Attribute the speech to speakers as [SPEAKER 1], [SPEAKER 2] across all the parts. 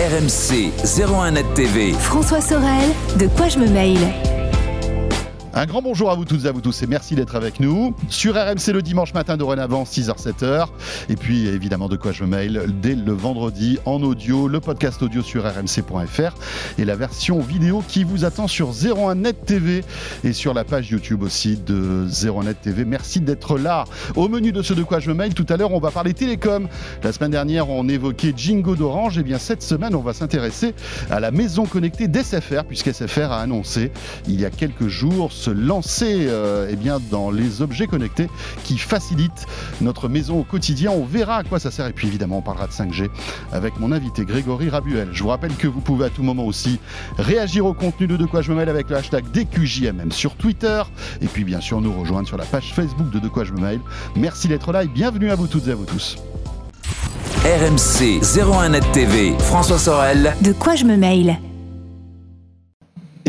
[SPEAKER 1] RMC 01net TV.
[SPEAKER 2] François Sorel, de quoi je me mail
[SPEAKER 3] un grand bonjour à vous toutes et à vous tous et merci d'être avec nous sur RMC le dimanche matin dorénavant 6h-7h et puis évidemment de quoi je mail dès le vendredi en audio, le podcast audio sur rmc.fr et la version vidéo qui vous attend sur 01net TV et sur la page YouTube aussi de 01net TV. Merci d'être là. Au menu de ce de quoi je mail tout à l'heure on va parler télécom. La semaine dernière on évoquait Jingo d'Orange et bien cette semaine on va s'intéresser à la maison connectée d'SFR puisque SFR a annoncé il y a quelques jours se lancer euh, eh bien, dans les objets connectés qui facilitent notre maison au quotidien. On verra à quoi ça sert et puis évidemment on parlera de 5G avec mon invité Grégory Rabuel. Je vous rappelle que vous pouvez à tout moment aussi réagir au contenu de De quoi je me mêle avec le hashtag DQJMM sur Twitter et puis bien sûr nous rejoindre sur la page Facebook de De quoi je me mêle. Merci d'être là et bienvenue à vous toutes et à vous tous.
[SPEAKER 1] RMC 01net TV, François Sorel.
[SPEAKER 2] De quoi je me mail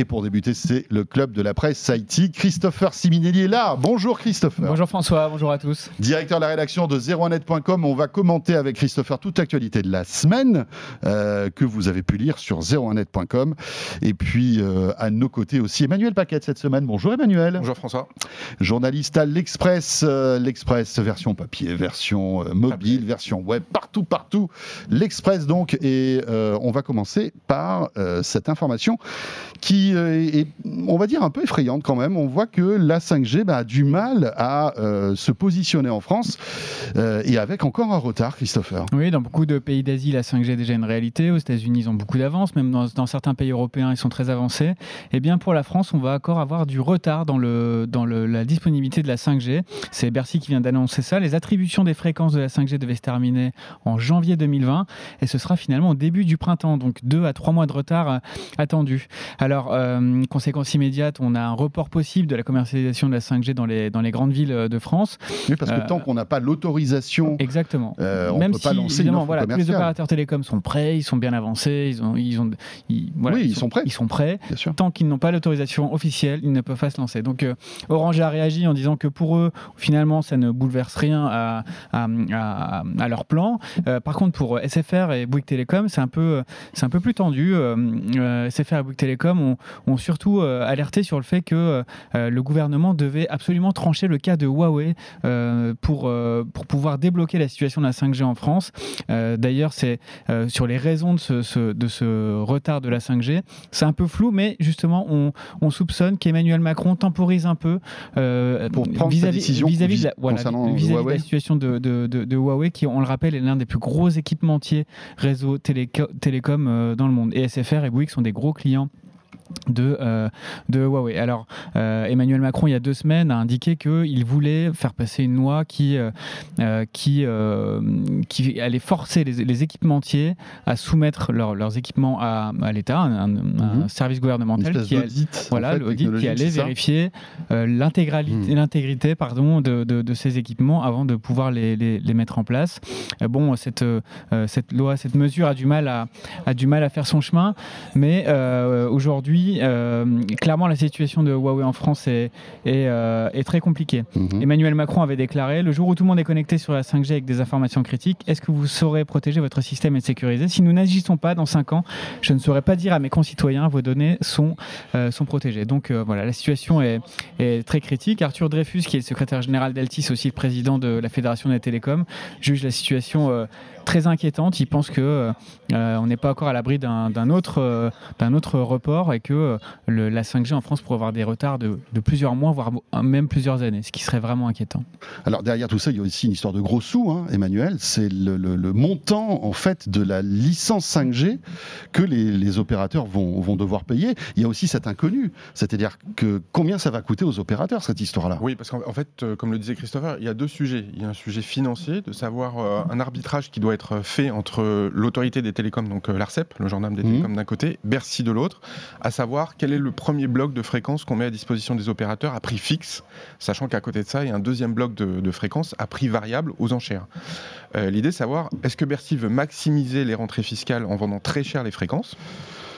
[SPEAKER 3] et pour débuter, c'est le club de la presse IT. Christopher Siminelli est là. Bonjour Christopher.
[SPEAKER 4] Bonjour François, bonjour à tous.
[SPEAKER 3] Directeur de la rédaction de 01net.com, on va commenter avec Christopher toute l'actualité de la semaine euh, que vous avez pu lire sur 01net.com. Et puis euh, à nos côtés aussi Emmanuel Paquette cette semaine. Bonjour Emmanuel.
[SPEAKER 5] Bonjour François.
[SPEAKER 3] Journaliste à l'Express, euh, l'Express version papier, version mobile, version web, partout, partout. L'Express donc. Et on va commencer par cette information qui euh, est, on va dire, un peu effrayante quand même. On voit que la 5G bah, a du mal à euh, se positionner en France euh, et avec encore un retard, Christopher.
[SPEAKER 4] Oui, dans beaucoup de pays d'Asie, la 5G est déjà une réalité. Aux États-Unis, ils ont beaucoup d'avance. Même dans, certains pays européens, ils sont très avancés. Et eh bien, pour la France, on va encore avoir du retard dans, la disponibilité de la 5G. C'est Bercy qui vient d'annoncer ça. Les attributions des fréquences de la 5G devaient se terminer en janvier 2020 et ce sera finalement au début du printemps. Donc, deux à trois mois de retard attendus. Alors, euh, conséquence immédiate, on a un report possible de la commercialisation de la 5G dans les, dans les grandes villes euh, de France.
[SPEAKER 3] Oui, parce que euh, tant qu'on n'a pas l'autorisation,
[SPEAKER 4] exactement. on Même peut si, pas lancer évidemment, voilà, tous les opérateurs télécoms sont prêts, ils sont bien avancés, ils ont, ils ont,
[SPEAKER 3] voilà, oui, ils, sont, prêts.
[SPEAKER 4] Ils sont prêts. Tant qu'ils n'ont pas l'autorisation officielle, ils ne peuvent pas se lancer. Donc Orange a réagi en disant que pour eux, finalement, ça ne bouleverse rien à, à, à, leur plan. par contre, pour SFR et Bouygues Télécom, c'est un peu, c'est un peu plus tendu. SFR et Bouygues Télécom ont, ont surtout euh, alerté sur le fait que euh, le gouvernement devait absolument trancher le cas de Huawei euh, pour, pour pouvoir débloquer la situation de la 5G en France. D'ailleurs, c'est sur les raisons de ce, de ce retard de la 5G, c'est un peu flou, mais justement, on, on soupçonne qu'Emmanuel Macron temporise un peu
[SPEAKER 3] vis-à-vis
[SPEAKER 4] vis de, la, voilà, la situation de, de, de, Huawei, qui, on le rappelle, est l'un des plus gros équipementiers réseau télécom dans le monde. Et SFR et Bouygues sont des gros clients de, euh, de Huawei. Alors, euh, Emmanuel Macron, il y a deux semaines, a indiqué qu'il voulait faire passer une loi qui, euh, qui, qui allait forcer les, équipementiers à soumettre leurs équipements à, à l'État, un, mhm. service gouvernemental qui, voilà, qui allait vérifier mhm. l'intégrité pardon, de, de, ces équipements avant de pouvoir les, les, mettre en place. bon, cette, cette loi, cette mesure a du mal à, a du mal à faire son chemin, mais aujourd'hui, euh, clairement, la situation de Huawei en France est, est, euh, très compliquée. Mhm. Emmanuel Macron avait déclaré Le jour où tout le monde est connecté sur la 5G avec des informations critiques, est-ce que vous saurez protéger votre système et sécuriser? Si nous n'agissons pas dans 5 ans, je ne saurais pas dire à mes concitoyens vos données sont, euh, sont protégées. Donc voilà, la situation est, est, très critique. Arthur Dreyfus, qui est le secrétaire général d'Altis, aussi le président de la Fédération des télécoms, juge la situation très inquiétante. Il pense que on n'est pas encore à l'abri d'un autre, d'un autre report et que euh, la 5G en France pourrait avoir des retards de, plusieurs mois, voire même plusieurs années, ce qui serait vraiment inquiétant.
[SPEAKER 3] Alors derrière tout ça, il y a aussi une histoire de gros sous, hein, Emmanuel. C'est le, montant en fait de la licence 5G que les, opérateurs vont, vont, devoir payer. Il y a aussi cet inconnu, c'est-à-dire que combien ça va coûter aux opérateurs cette histoire-là?
[SPEAKER 5] Oui, parce qu'en fait, euh, comme le disait Christopher, il y a deux sujets. Il y a un sujet financier, de savoir euh, un arbitrage qui doit être fait entre l'autorité des télécoms, donc l'ARCEP, le gendarme des mmh. télécoms d'un côté, Bercy de l'autre, à savoir quel est le premier bloc de fréquences qu'on met à disposition des opérateurs à prix fixe, sachant qu'à côté de ça, il y a un deuxième bloc de, fréquences à prix variable aux enchères. Euh, l'idée est de savoir, est-ce que Bercy veut maximiser les rentrées fiscales en vendant très cher les fréquences?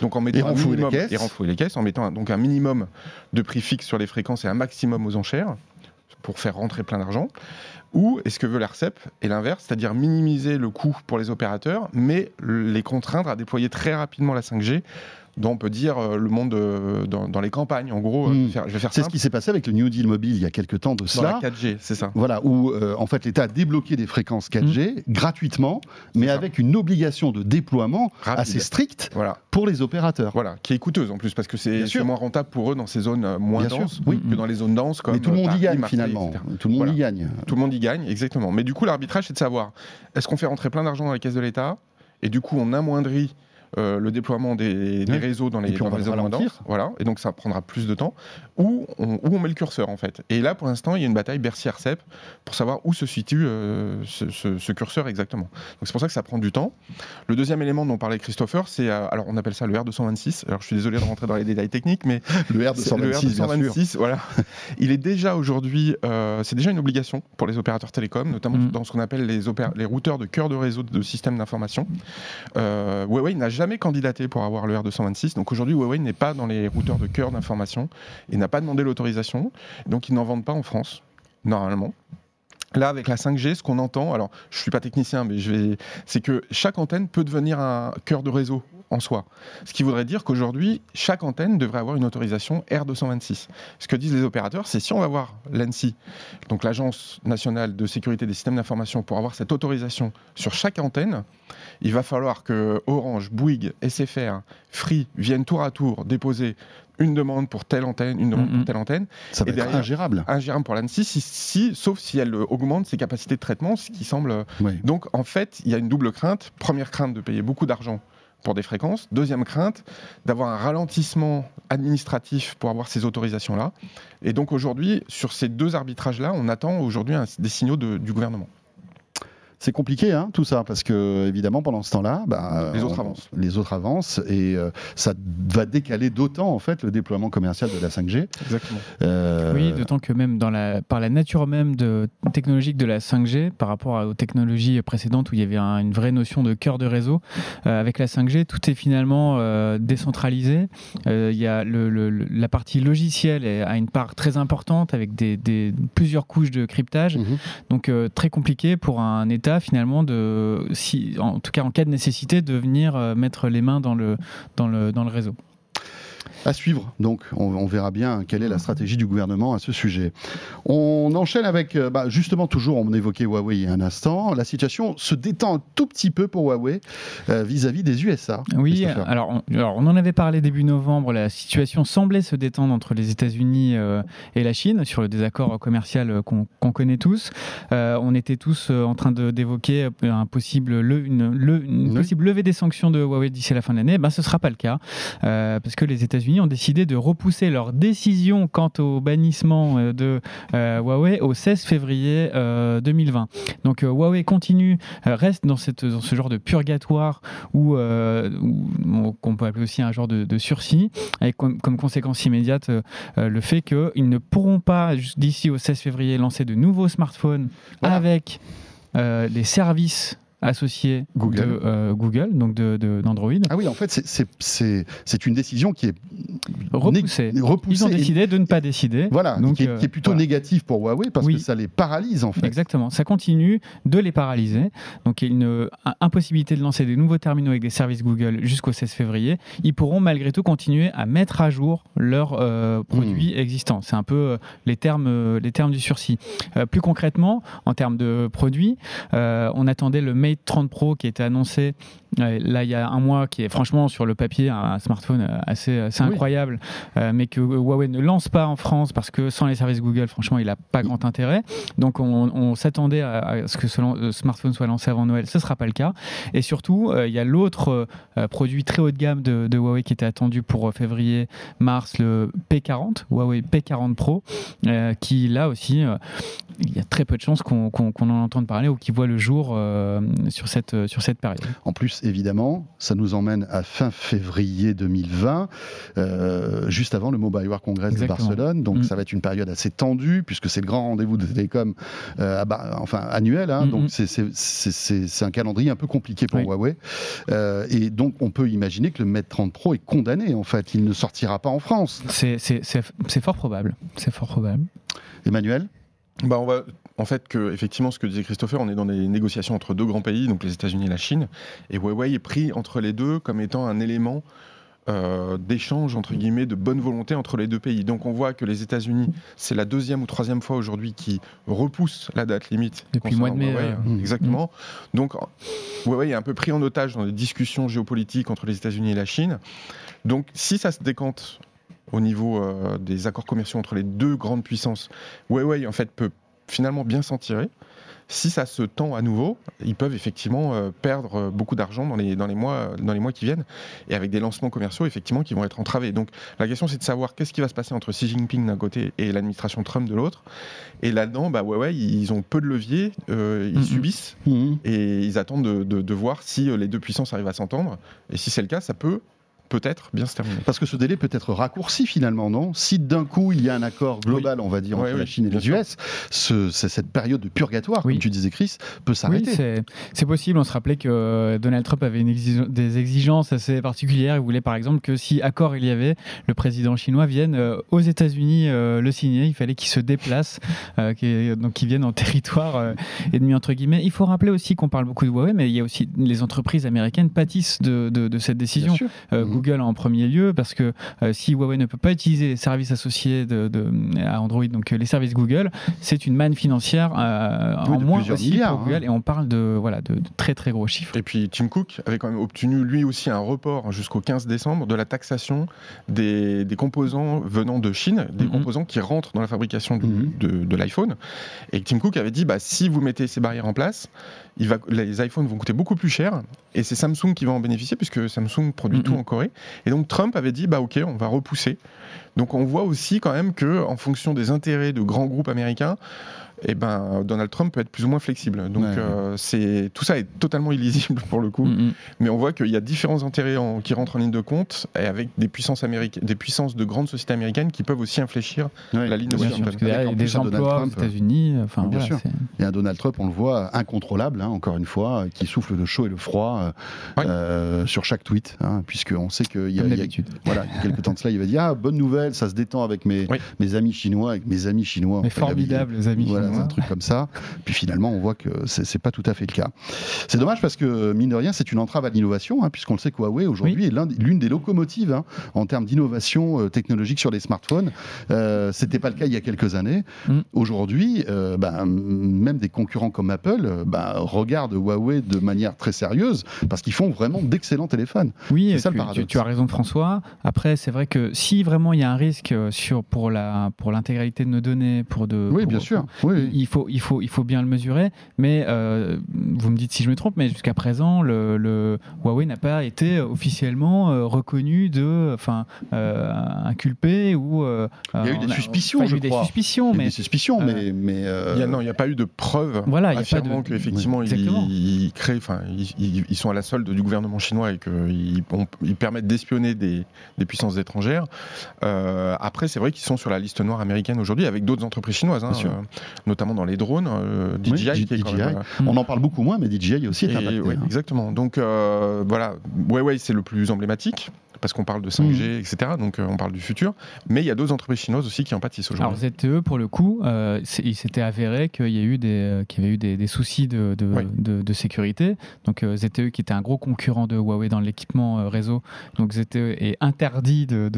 [SPEAKER 5] Donc en mettant un minimum,
[SPEAKER 3] les caisses.
[SPEAKER 5] les caisses, en mettant donc un minimum de prix fixe sur les fréquences et un maximum aux enchères pour faire rentrer plein d'argent ou est-ce que veut l'ARCEP et l'inverse, c'est-à-dire minimiser le coût pour les opérateurs, mais les contraindre à déployer très rapidement la 5G dont on peut dire euh, le monde euh, dans, les campagnes. En gros,
[SPEAKER 3] faire, C'est ce qui s'est passé avec le New Deal mobile il y a quelques temps de cela.
[SPEAKER 5] Dans la 4G, c'est ça.
[SPEAKER 3] Voilà, où en fait l'État a débloqué des fréquences 4G hmm. gratuitement, mais avec une obligation de déploiement assez stricte voilà. pour les opérateurs.
[SPEAKER 5] Voilà, qui est coûteuse en plus, parce que c'est moins rentable pour eux dans ces zones moins denses oui. que dans les zones denses. Comme
[SPEAKER 3] mais tout le monde y gagne finalement. Tout le monde y gagne.
[SPEAKER 5] Tout le monde y gagne, exactement. Mais du coup, l'arbitrage, c'est de savoir est-ce qu'on fait rentrer plein d'argent dans la caisse de l'État et du coup on amoindrit euh, le déploiement des, réseaux dans les, dans les zones voilà, et donc ça prendra plus de temps, où on, où on met le curseur en fait. Et là, pour l'instant, il y a une bataille Bercy-Arcep pour savoir où se situe euh, ce, curseur exactement. Donc c'est pour ça que ça prend du temps. Le deuxième élément dont parlait Christopher, c'est, euh, alors on appelle ça le R226. Alors je suis désolé de rentrer dans les détails techniques, mais
[SPEAKER 3] le R226,
[SPEAKER 5] voilà, il est déjà aujourd'hui, c'est déjà une obligation pour les opérateurs télécoms, notamment mm. dans ce qu'on appelle les, les routeurs de cœur de réseau de systèmes d'information. Huawei n'a jamais jamais candidaté pour avoir le R226. Donc aujourd'hui, Huawei n'est pas dans les routeurs de cœur d'information et n'a pas demandé l'autorisation. Donc ils n'en vendent pas en France, normalement. Là, avec la 5G, ce qu'on entend, alors je suis pas technicien, mais je vais, c'est que chaque antenne peut devenir un cœur de réseau en soi. Ce qui voudrait dire qu'aujourd'hui, chaque antenne devrait avoir une autorisation R226. Ce que disent les opérateurs, c'est si on va voir l'ANSI, donc l'Agence nationale de sécurité des systèmes d'information, pour avoir cette autorisation sur chaque antenne, il va falloir que Orange, Bouygues, SFR, Free viennent tour à tour déposer une demande pour telle antenne, une demande pour telle antenne.
[SPEAKER 3] Ça va et être ingérable.
[SPEAKER 5] Ingérable pour l'ANSI, si, sauf si elle augmente ses capacités de traitement, ce qui semble. Donc en fait, il y a une double crainte. Première crainte de payer beaucoup d'argent pour des fréquences. Deuxième crainte, d'avoir un ralentissement administratif pour avoir ces autorisations-là. Et donc aujourd'hui, sur ces deux arbitrages-là, on attend aujourd'hui des signaux du gouvernement.
[SPEAKER 3] C'est compliqué, hein, tout ça, parce que évidemment, pendant ce temps-là,
[SPEAKER 5] bah, les autres avancent.
[SPEAKER 3] Les autres avancent et euh, ça va décaler d'autant en fait le déploiement commercial de la 5G.
[SPEAKER 5] Exactement.
[SPEAKER 4] Euh, oui, d'autant que même dans la, par la nature même de, technologique de la 5G, par rapport aux technologies précédentes où il y avait une vraie notion de cœur de réseau, euh, avec la 5G, tout est finalement décentralisé. Il y a le, la partie logicielle a une part très importante avec des, plusieurs couches de cryptage, mhm. donc très compliqué pour un État finalement si, en tout cas en cas de nécessité, de venir euh, mettre les mains dans le réseau.
[SPEAKER 3] À suivre, donc on, verra bien quelle est la stratégie du gouvernement à ce sujet. On enchaîne avec, euh, bah, justement, toujours, on évoquait Huawei il y a un instant, la situation se détend un tout petit peu pour Huawei euh, vis-à-vis des USA.
[SPEAKER 4] Oui, alors on, alors on, en avait parlé début novembre, la situation semblait se détendre entre les États-Unis euh, et la Chine sur le désaccord commercial qu'on connaît tous. on était tous en train d'évoquer un possible le, une, possible levée des sanctions de Huawei d'ici la fin de l'année. Ben, ce ne sera pas le cas, parce que les États-Unis ont décidé de repousser leur décision quant au bannissement euh, de euh, Huawei au 16 février 2020. Euh, Donc Huawei continue, reste dans, cette, dans ce genre de purgatoire ou qu'on peut appeler aussi un genre de, sursis, avec comme, conséquence immédiate le fait qu'ils ne pourront pas d'ici au 16 février lancer de nouveaux smartphones avec les services associé Google. de euh, Google, donc d'Android. De,
[SPEAKER 3] ah oui, en fait, c'est une décision qui est
[SPEAKER 4] repoussée. Ils ont décidé de ne pas décider.
[SPEAKER 3] Voilà, donc, qui, est, qui est plutôt négatif pour Huawei parce que ça les paralyse en fait.
[SPEAKER 4] Exactement, ça continue de les paralyser. Donc il y a une impossibilité de lancer des nouveaux terminaux avec des services Google jusqu'au 16 février. Ils pourront malgré tout continuer à mettre à jour leurs euh, produits hmm. existants. C'est un peu euh, les termes, les termes du sursis. plus concrètement, en termes de produits, on attendait le Mate 30 Pro qui était annoncé là il y a un mois, qui est franchement sur le papier un, smartphone euh, assez, incroyable, euh, mais que Huawei ne lance pas en France parce que sans les services Google, franchement, il n'a pas grand intérêt. Donc on, s'attendait à, ce que ce smartphone soit lancé avant Noël. Ce ne sera pas le cas. Et surtout, euh, il y a l'autre produit très haut de gamme de, Huawei qui était attendu pour février-mars, le P40, Huawei P40 Pro, qui là aussi, il y a très peu de chances qu'on en entende parler ou qu'il voit le jour sur, cette, sur cette période.
[SPEAKER 3] En plus, évidemment, ça nous emmène à fin février 2020, euh, juste avant le Mobile World Congress de Barcelone. Donc mm. ça va être une période assez tendue, puisque c'est le grand rendez-vous de télécom euh, enfin, annuel. Hein. donc c'est un calendrier un peu compliqué pour Huawei. Euh, et donc on peut imaginer que le Mate 30 Pro est condamné, en fait. Il ne sortira pas en France.
[SPEAKER 4] C'est fort probable. C'est fort probable.
[SPEAKER 3] Emmanuel?
[SPEAKER 5] Bah on va, en fait, que, effectivement, ce que disait Christopher, on est dans des négociations entre deux grands pays, donc les États-Unis et la Chine, et Huawei est pris entre les deux comme étant un élément euh, d'échange, entre guillemets, de bonne volonté entre les deux pays. Donc on voit que les États-Unis, c'est la deuxième ou troisième fois aujourd'hui qui repoussent la date limite.
[SPEAKER 4] Depuis le mois de mai.
[SPEAKER 5] Euh, mmh. Exactement. Donc Huawei est un peu pris en otage dans les discussions géopolitiques entre les États-Unis et la Chine. Donc si ça se décante au niveau euh, des accords commerciaux entre les deux grandes puissances, Huawei en fait peut finalement bien s'en tirer si ça se tend à nouveau, ils peuvent effectivement euh, perdre euh, beaucoup d'argent dans les, dans, les mois, dans les mois qui viennent, et avec des lancements commerciaux effectivement qui vont être entravés. Donc la question c'est de savoir qu'est-ce qui va se passer entre Xi Jinping d'un côté et l'administration Trump de l'autre. Et là-dedans, bah ouais, ils ont peu de levier, euh, ils mm-hmm. subissent, mm-hmm. et ils attendent de, de voir si les deux puissances arrivent à s'entendre. Et si c'est le cas, ça peut peut-être bien se terminer.
[SPEAKER 3] Parce que ce délai peut être raccourci finalement, non? Si d'un coup il y a un accord global, on va dire, entre la Chine et les US, ce, cette période de purgatoire, comme tu disais Chris, peut s'arrêter.
[SPEAKER 4] Oui, c'est possible. On se rappelait que euh, Donald Trump avait une des exigences assez particulières. Il voulait par exemple que si accord il y avait, le président chinois vienne euh, aux États-Unis euh, le signer. Il fallait qu'il se déplace, donc qu'il vienne en territoire ennemi entre guillemets. Il faut rappeler aussi qu'on parle beaucoup de Huawei, mais il y a aussi les entreprises américaines pâtissent de, de, cette décision. Google en premier lieu, parce que euh, si Huawei ne peut pas utiliser les services associés de, à Android, donc euh, les services Google, c'est une manne financière euh, en moins aussi pour Google, hein. et on parle de, voilà, de, très très gros chiffres.
[SPEAKER 5] Et puis Tim Cook avait quand même obtenu lui aussi un report jusqu'au 15 décembre de la taxation des, des composants venant de Chine, des mhm. composants qui rentrent dans la fabrication mhm. de, de l'iPhone. Et Tim Cook avait dit, bah, si vous mettez ces barrières en place, il va, les iPhones vont coûter beaucoup plus cher, et c'est Samsung qui va en bénéficier, puisque Samsung produit mhm. tout en Corée. Et donc Trump avait dit, bah ok, on va repousser. Donc on voit aussi quand même que, en fonction des intérêts de grands groupes américains, eh ben, Donald Trump peut être plus ou moins flexible. Donc euh, c'est tout ça est totalement illisible pour le coup. Mm, mm. Mais on voit qu'il y a différents intérêts qui rentrent en ligne de compte et avec des puissances américaines, des puissances de grandes sociétés américaines qui peuvent aussi infléchir la ligne de
[SPEAKER 4] Washington. Parce que il y a des emplois aux États-unis. Enfin,
[SPEAKER 3] bien sûr. Il y a Donald Trump, on le voit, incontrôlable, hein, encore une fois, qui souffle le chaud et le froid euh, euh, sur chaque tweet, hein, puisqu'on sait qu'il y a, il y a, voilà, il y a quelques temps de cela, il va dire ah bonne nouvelle, ça se détend avec mes, mes amis chinois, avec mes amis chinois.
[SPEAKER 4] Mes formidables amis
[SPEAKER 3] un truc comme ça. Puis finalement, on voit que c'est pas tout à fait le cas. C'est dommage parce que, mine de rien, c'est une entrave à l'innovation, hein, puisqu'on le sait, Huawei aujourd'hui est l'une des locomotives hein, en termes d'innovation euh, technologique sur les smartphones. Euh, C'était pas le cas il y a quelques années. Mm. Aujourd'hui, euh, ben, même des concurrents comme Apple ben, regardent Huawei de manière très sérieuse parce qu'ils font vraiment d'excellents téléphones.
[SPEAKER 4] Oui, ça, tu, tu, as raison, François. Après, c'est vrai que si vraiment il y a un risque sur, pour l'intégralité pour de nos données, pour de.
[SPEAKER 3] Oui, bien sûr. Oui,
[SPEAKER 4] il faut, il, faut, il faut bien le mesurer. Mais euh, vous me dites si je me trompe, mais jusqu'à présent, le, Huawei n'a pas été officiellement euh, reconnu de, enfin, euh, inculpé ou.
[SPEAKER 3] il y a eu des suspicions, je
[SPEAKER 4] crois. Des suspicions, mais.
[SPEAKER 3] Des suspicions, mais. mais
[SPEAKER 5] il y a, non, il n'y a pas eu de preuves voilà, affirmant qu'effectivement, ils, créent, enfin, ils, sont à la solde du gouvernement chinois et qu'ils ils permettent d'espionner des, des, puissances étrangères. après, c'est vrai qu'ils sont sur la liste noire américaine aujourd'hui avec d'autres entreprises chinoises, hein, notamment dans les drones. Euh, DJI,
[SPEAKER 3] euh, on en parle beaucoup moins, mais DJI aussi est impacté.
[SPEAKER 5] Oui, hein. Exactement. Donc euh, voilà, Huawei c'est le plus emblématique parce qu'on parle de 5G, mm. etc. Donc on parle du futur. Mais il y a d'autres entreprises chinoises aussi qui en pâtissent aujourd'hui.
[SPEAKER 4] Alors ZTE, pour le coup, il s'était avéré qu'il y, a eu des, qu'il y avait eu des, soucis de, de, sécurité. Donc ZTE, qui était un gros concurrent de Huawei dans l'équipement réseau, donc ZTE est interdit de,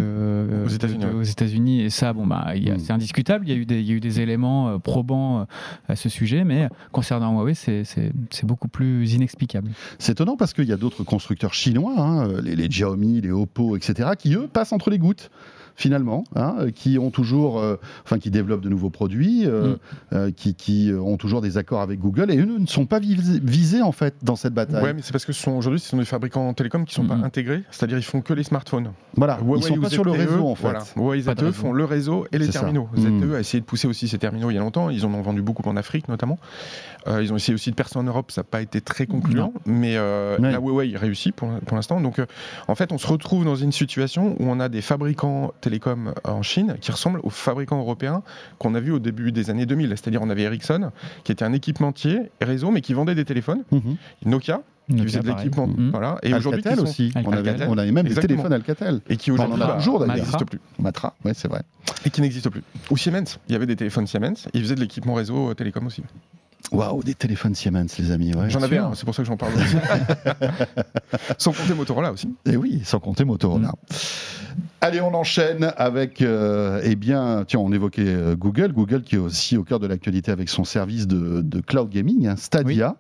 [SPEAKER 4] aux États-Unis. et ça, bon, bah, mm. c'est indiscutable. Il y, a eu des, il y a eu des éléments probants à ce sujet, mais concernant Huawei, c'est beaucoup plus inexplicable.
[SPEAKER 3] C'est étonnant parce qu'il y a d'autres constructeurs chinois, hein, les, les Xiaomi, les Oppo, etc., qui eux passent entre les gouttes finalement, hein, qui ont toujours, euh, enfin, qui développent de nouveaux produits, euh, mm. euh, qui, qui, ont toujours des accords avec Google, et eux ne sont pas visés, en fait dans cette bataille.
[SPEAKER 5] Oui, mais c'est parce que aujourd'hui, ce sont des fabricants télécoms qui ne sont pas mm. intégrés, c'est-à-dire ils font que les smartphones.
[SPEAKER 3] Voilà, ils sont pas sur le réseau en fait. Voilà.
[SPEAKER 5] Huawei ZTE font le réseau et les terminaux. ZTE mm. a essayé de pousser aussi ces terminaux il y a longtemps, ils en ont vendu beaucoup en Afrique notamment. ils ont essayé aussi de percer en Europe, ça n'a pas été très concluant, mais la Huawei réussit pour, pour l'instant. Donc en fait, on se retrouve dans une situation où on a des fabricants télécoms en Chine qui ressemble aux fabricants européens qu'on a vu au début des années 2000. C'est-à-dire on avait Ericsson qui était un équipementier réseau mais qui vendait des téléphones, mhm. Nokia qui faisaient de l'équipement.
[SPEAKER 3] Mmh.
[SPEAKER 5] Voilà.
[SPEAKER 3] Et aujourd'hui, aussi. On avait, on avait, même des téléphones Alcatel.
[SPEAKER 5] Et qui aujourd'hui
[SPEAKER 3] bah,
[SPEAKER 5] n'existent plus.
[SPEAKER 3] Matra, ouais, c'est vrai.
[SPEAKER 5] Et qui n'existent plus. Ou Siemens. Il y avait des téléphones Siemens. Ils faisaient de l'équipement réseau télécom aussi.
[SPEAKER 3] Waouh, des téléphones Siemens, les amis.
[SPEAKER 5] J'en avais un, c'est pour ça que j'en parle. sans compter Motorola aussi.
[SPEAKER 3] Et eh oui, sans compter Motorola. Allez, on enchaîne avec, euh, eh bien, tiens, on évoquait euh, Google, Google qui est aussi au cœur de l'actualité avec son service de, cloud gaming, hein, Stadia,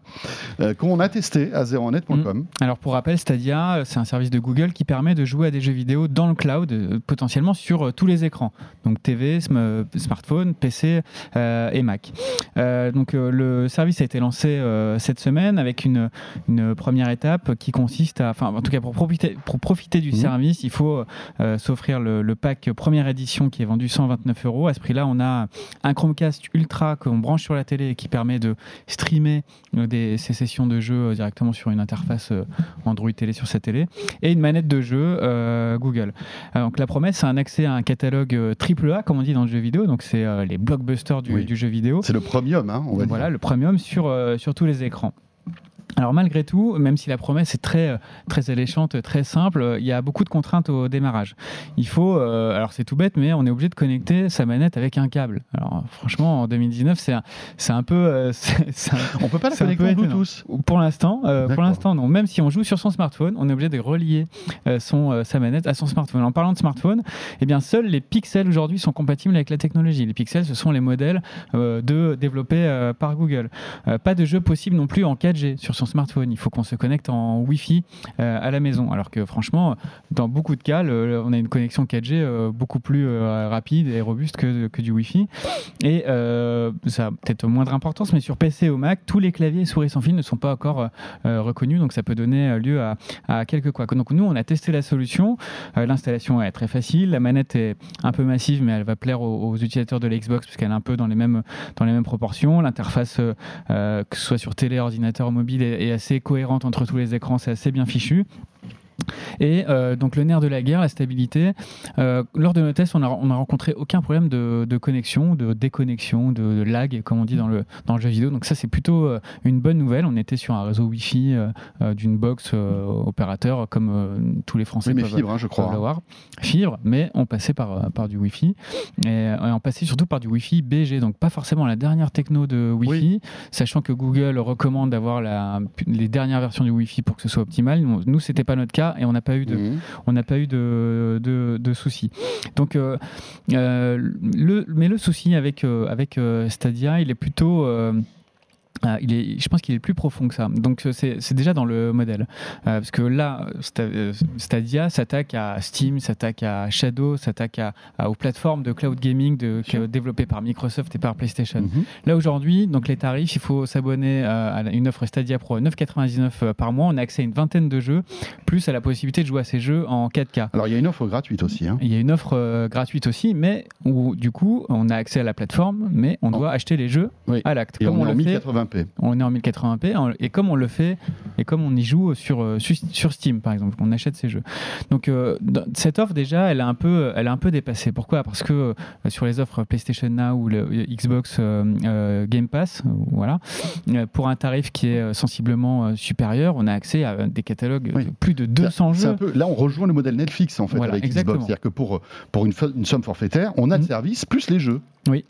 [SPEAKER 3] euh, qu'on a testé à zeronet.com. Mm.
[SPEAKER 4] Alors pour rappel, Stadia, c'est un service de Google qui permet de jouer à des jeux vidéo dans le cloud, potentiellement sur tous les écrans, donc TV, smartphone, PC et Mac. donc le le service a été lancé euh, cette semaine avec une, une, première étape qui consiste à, enfin en tout cas pour profiter, pour profiter du mmh. service, il faut euh, s'offrir le, pack première édition qui est vendu 129 euros. À ce prix-là, on a un Chromecast Ultra qu'on branche sur la télé et qui permet de streamer euh, des, ces sessions de jeu directement sur une interface Android télé sur sa télé et une manette de jeu Google. donc la promesse, c'est un accès à un catalogue triple A comme on dit dans le jeu vidéo. Donc c'est les blockbusters du, du, jeu vidéo.
[SPEAKER 3] C'est le premium, hein, on va
[SPEAKER 4] voilà, le premium sur, euh, sur tous les écrans. Alors malgré tout, même si la promesse est très euh, très alléchante, très simple, euh, il y a beaucoup de contraintes au démarrage. Il faut, euh, alors c'est tout bête, mais on est obligé de connecter sa manette avec un câble. Alors franchement, en 2019, c'est un, c'est un peu,
[SPEAKER 3] on peut pas la connecter en Bluetooth.
[SPEAKER 4] Pour l'instant, pour l'instant non. Même si on joue sur son smartphone, on est obligé de relier son sa manette à son smartphone. En parlant de smartphone, eh bien seuls les pixels aujourd'hui sont compatibles avec la technologie. Les pixels, ce sont les modèles de développés par Google. pas de jeu possible non plus en 4G sur son smartphone. Il faut qu'on se connecte en Wi-Fi euh, à la maison. Alors que franchement, dans beaucoup de cas, on a une connexion 4G euh, beaucoup plus euh, rapide et robuste que, que du Wi-Fi. Et ça a peut-être moindre importance, mais sur PC ou Mac, tous les claviers souris sans fil ne sont pas encore reconnus. Donc ça peut donner lieu à, quelques quoi. Donc nous, on a testé la solution. L'installation est très facile. La manette est un peu massive, mais elle va plaire aux, utilisateurs de l'Xbox parce qu'elle est un peu dans les mêmes, dans les mêmes proportions. L'interface, que ce soit sur télé, ordinateur, mobile, est, assez cohérente entre tous les écrans, c'est assez bien fichu. Et euh, donc le nerf de la guerre, la stabilité. Euh, lors de nos tests, on n'a on a rencontré aucun problème de, de, connexion, de déconnexion, de, lag, comme on dit dans le, dans le jeu vidéo. Donc ça, c'est plutôt euh, une bonne nouvelle. On était sur un réseau Wi-Fi d'une box opérateur, comme tous les Français
[SPEAKER 3] oui, mais
[SPEAKER 4] peuvent,
[SPEAKER 3] fibre, hein, je crois.
[SPEAKER 4] l'avoir. Fibre, mais on passait par, par du Wi-Fi. Et, on passait surtout par du Wi-Fi BG, donc pas forcément la dernière techno de Wi-Fi, sachant que Google recommande d'avoir les dernières versions du Wi-Fi pour que ce soit optimal. Nous, c'était pas notre cas et on n'a pas eu de, on n'a pas eu de, de, soucis. Donc, euh, euh, le, mais le souci avec, euh, avec Stadia, il est plutôt ah, il est, je pense qu'il est plus profond que ça. Donc c'est déjà dans le modèle. Euh, parce que là, euh, Stadia s'attaque à Steam, s'attaque à Shadow, s'attaque à, aux plateformes de cloud gaming de, développées par Microsoft et par PlayStation. Mhm. Là aujourd'hui, donc les tarifs, il faut s'abonner euh, à une offre Stadia Pro à 9,99 par mois. On a accès à une vingtaine de jeux, plus à la possibilité de jouer à ces jeux en 4K.
[SPEAKER 3] Alors il y a une offre gratuite aussi. Hein.
[SPEAKER 4] Il y a une offre gratuite aussi, mais où du coup on a accès à la plateforme, mais on doit acheter les jeux à l'acte.
[SPEAKER 3] Comme on,
[SPEAKER 4] on
[SPEAKER 3] le fait
[SPEAKER 4] on est en 1080p et comme on le fait et comme on y joue sur, sur Steam par exemple, on achète ces jeux. Donc euh, cette offre déjà, elle a un peu, elle a un peu dépassé. Pourquoi? Parce que euh, sur les offres PlayStation Now ou le Xbox euh, Game Pass, voilà, pour un tarif qui est sensiblement supérieur, on a accès à des catalogues de plus de 200 jeux.
[SPEAKER 3] là, on rejoint le modèle Netflix en fait avec Xbox, c'est-à-dire que pour pour une, une, somme forfaitaire, on a le mm. service plus les jeux.
[SPEAKER 4] Oui,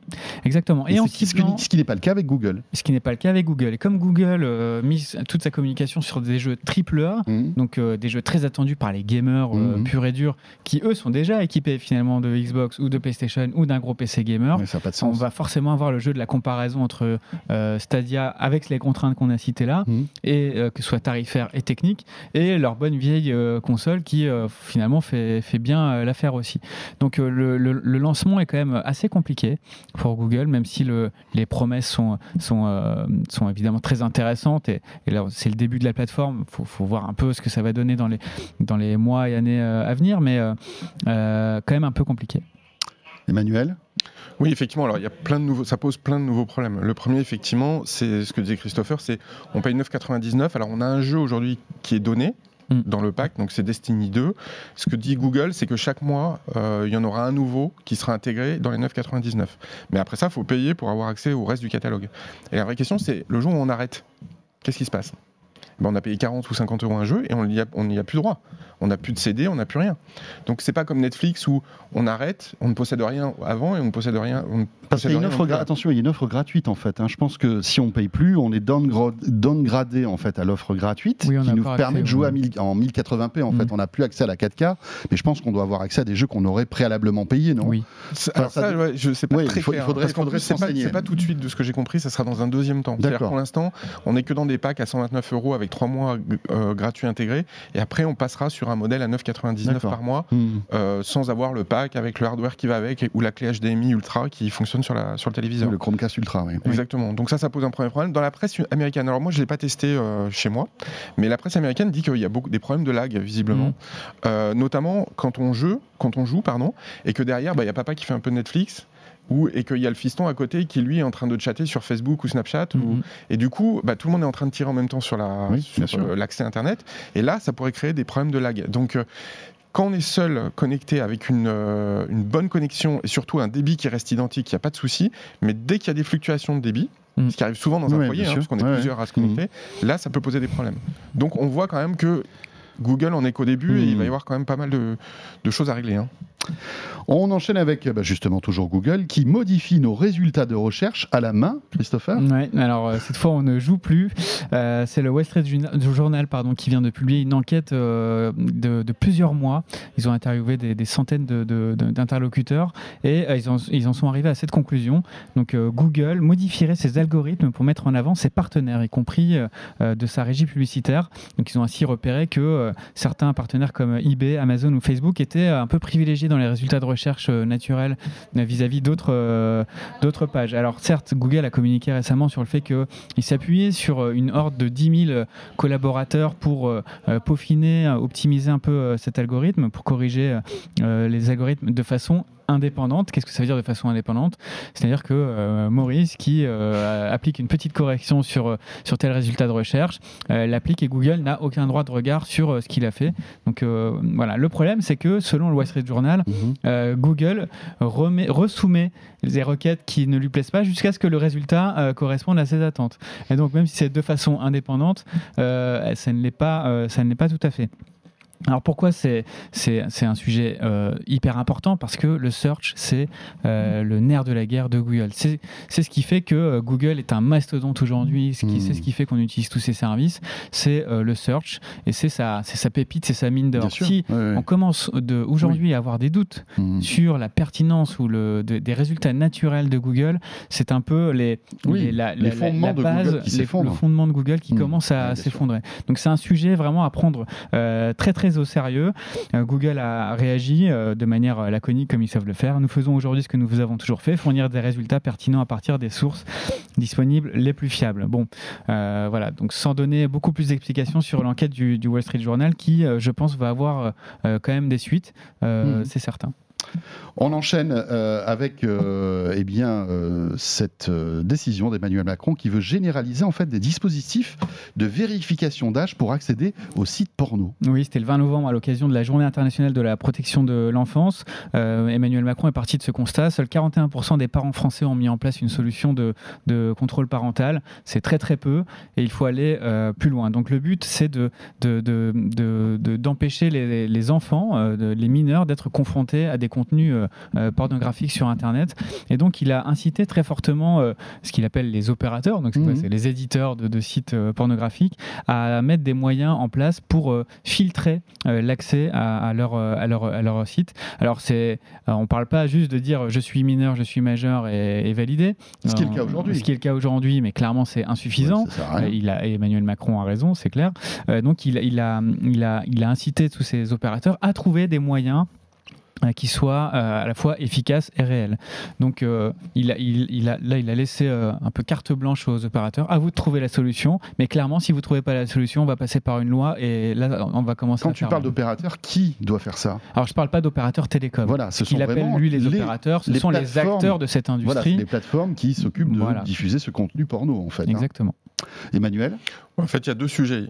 [SPEAKER 4] exactement.
[SPEAKER 3] Et, ce qui n'est pas le cas avec Google.
[SPEAKER 4] Ce qui n'est pas le cas avec Google. Et comme Google euh, mise toute sa communication sur des jeux triple A, mmh. donc euh, des jeux très attendus par les gamers euh, mmh. purs et durs, qui eux sont déjà équipés finalement de Xbox ou de PlayStation ou d'un gros PC gamer,
[SPEAKER 3] ça pas de sens.
[SPEAKER 4] on va forcément avoir le jeu de la comparaison entre Stadia avec les contraintes qu'on a citées là, mmh. et que ce soit tarifaire et technique, et leur bonne vieille console qui finalement fait, fait bien l'affaire aussi. Donc le, le lancement est quand même assez compliqué pour Google, même si le, les promesses sont, sont, euh, sont évidemment très intéressantes. Et, là, c'est le début de la plateforme. Il faut, voir un peu ce que ça va donner dans les, dans les mois et années euh, à venir, mais euh, quand même un peu compliqué.
[SPEAKER 3] Emmanuel?
[SPEAKER 5] Oui, effectivement. Alors, il y a plein de nouveaux, ça pose plein de nouveaux problèmes. Le premier, effectivement, c'est ce que disait Christopher, c'est on paye 9,99. Alors, on a un jeu aujourd'hui qui est donné, Mm. dans le pack, donc c'est Destiny 2. Ce que dit Google, c'est que chaque mois, euh, il y en aura un nouveau qui sera intégré dans les 9,99. Mais après ça, il faut payer pour avoir accès au reste du catalogue. Et la vraie question, c'est le jour où on arrête, qu'est-ce qui se passe? Ben, on a payé 40 ou 50 euros un jeu et on n'y a, a plus droit. On n'a plus de CD, on n'a plus rien. Donc c'est pas comme Netflix où on arrête, on ne possède rien avant et on ne possède rien.
[SPEAKER 3] Parce qu'il y a une offre, attention, il y a une offre gratuite en fait. Hein. Je pense que si on paye plus, on est downgradé en fait à l'offre gratuite qui nous permet de jouer en 1080p. En fait, mm. on n'a plus accès à la 4K, mais je pense qu'on doit avoir accès à des jeux qu'on aurait préalablement payés, non?
[SPEAKER 5] Oui. Alors ça, je sais pas très il, clair, faudrait, faudrait c'est pas, tout de suite de ce que j'ai compris, ça sera dans un deuxième temps. Pour l'instant, on n'est que dans des packs à 129 euros avec 3 mois euh, gratuits intégrés, et après on passera sur un modèle à 9,99 par mois, hmm. euh, sans avoir le pack avec le hardware qui va avec ou la clé HDMI Ultra qui fonctionne sur, la, sur le téléviseur.
[SPEAKER 3] Le Chromecast Ultra, oui.
[SPEAKER 5] Exactement. Donc ça, ça pose un premier problème. Dans la presse américaine, alors moi je l'ai pas testé euh, chez moi, mais la presse américaine dit qu'il y a beaucoup des problèmes de lag visiblement, hmm. notamment quand on joue, quand on joue pardon, et que derrière bah, il y a papa qui fait un peu de Netflix ou, et qu'il y a le fiston à côté qui lui est en train de chatter sur Facebook ou Snapchat. Mhm. et du coup, bah, tout le monde est en train de tirer en même temps sur euh, l'accès Internet. Et là, ça pourrait créer des problèmes de lag. Donc, euh, quand on est seul connecté avec une, euh, une, bonne connexion et surtout un débit qui reste identique, il n'y a pas de souci. Mais dès qu'il y a des fluctuations de débit, mhm. ce qui arrive souvent dans un foyer, hein, parce qu'on est plusieurs à se connecter, mhm. là, ça peut poser des problèmes. Donc, on voit quand même que Google en est qu'au début et il va y avoir quand même pas mal de, choses à régler. Hein.
[SPEAKER 3] On enchaîne avec bah, justement toujours Google qui modifie nos résultats de recherche à la main, Christopher.
[SPEAKER 4] Oui, alors euh, cette fois on ne joue plus. Euh, c'est le Wall Street Journal pardon, qui vient de publier une enquête euh, de, plusieurs mois. Ils ont interviewé des, centaines d'interlocuteurs et ils, ils, en sont arrivés à cette conclusion. Donc Google modifierait ses algorithmes pour mettre en avant ses partenaires, y compris de sa régie publicitaire. Donc ils ont ainsi repéré que certains partenaires comme eBay, Amazon ou Facebook étaient un peu privilégiés dans les résultats de recherche euh, naturelle euh, vis-à-vis d'autres euh, d'autres pages. Alors certes, Google a communiqué récemment sur le fait qu'il s'appuyait sur une horde de 10 000 collaborateurs pour peaufiner, optimiser un peu cet algorithme, pour corriger les algorithmes de façon indépendante. Qu'est-ce que ça veut dire de façon indépendante? C'est-à-dire que euh, Maurice, qui euh, applique une petite correction sur, euh, sur tel résultat de recherche, l'applique et Google n'a aucun droit de regard sur ce qu'il a fait. Donc voilà, le problème, c'est que selon le Wall Street Journal, mhm. Google remet, resoumet les requêtes qui ne lui plaisent pas jusqu'à ce que le résultat corresponde à ses attentes. Et donc même si c'est de façon indépendante, ça ne l'est pas, ça ne l'est pas tout à fait. Alors pourquoi c'est un sujet euh, hyper important? Parce que le search, c'est euh, le nerf de la guerre de Google. C'est ce qui fait que euh, Google est un mastodonte aujourd'hui, c'est ce qui fait qu'on utilise tous ces services, c'est le search, et c'est sa, sa pépite, c'est sa mine d'or. Si on commence aujourd'hui à avoir des doutes mmh. sur la pertinence ou le, des résultats naturels de Google, c'est un peu les,
[SPEAKER 3] les, la, les fondements de Google qui
[SPEAKER 4] le fondement de Google qui mmh. commence à s'effondrer. Donc c'est un sujet vraiment à prendre très très au sérieux. Euh, Google a réagi euh, de manière laconique comme ils savent le faire. Nous faisons aujourd'hui ce que nous avons toujours fait, fournir des résultats pertinents à partir des sources disponibles les plus fiables. Bon, euh, voilà, donc sans donner beaucoup plus d'explications sur l'enquête du, Wall Street Journal qui, je pense, va avoir quand même des suites, mmh. c'est certain.
[SPEAKER 3] On enchaîne euh, avec euh, eh bien, euh, cette décision d'Emmanuel Macron qui veut généraliser en fait des dispositifs de vérification d'âge pour accéder aux sites porno.
[SPEAKER 4] Oui, c'était le 20 novembre à l'occasion de la Journée internationale de la protection de l'enfance. Emmanuel Macron est parti de ce constat. Seuls 41% des parents français ont mis en place une solution de, contrôle parental. C'est très très peu et il faut aller plus loin. Donc le but, c'est d'empêcher de, les, les, enfants, les mineurs, d'être confrontés à des contenus euh, euh, pornographiques sur Internet. Et donc, il a incité très fortement euh, ce qu'il appelle les opérateurs, donc c'est mhm. les éditeurs de, sites pornographiques, à mettre des moyens en place pour filtrer l'accès à, leur, à, leur, à leur site. Alors, c'est, on parle pas juste de dire je suis mineur, je suis majeur et, validé.
[SPEAKER 3] Ce qui est le cas aujourd'hui.
[SPEAKER 4] Ce qui est le cas aujourd'hui, mais clairement, c'est insuffisant. il a, Emmanuel Macron a raison, c'est clair. donc, il, il, a, il, a, il a incité tous ces opérateurs à trouver des moyens qui soit euh, à la fois efficace et réel. Donc euh, il, a, il, a, là, il a laissé un peu carte blanche aux opérateurs. À vous de trouver la solution, mais clairement, si vous ne trouvez pas la solution, on va passer par une loi et là, on va commencer
[SPEAKER 3] Quand
[SPEAKER 4] à
[SPEAKER 3] tu parles d'opérateurs, qui doit faire ça?
[SPEAKER 4] Alors, je ne parle pas d'opérateurs télécom.
[SPEAKER 3] Voilà, ce sont
[SPEAKER 4] appelle, lui, les, opérateurs, ce sont les acteurs de cette industrie. Voilà,
[SPEAKER 3] les plateformes qui s'occupent de diffuser ce contenu porno, en fait. Hein.
[SPEAKER 4] Exactement.
[SPEAKER 3] Emmanuel?
[SPEAKER 5] En fait, il y a deux sujets.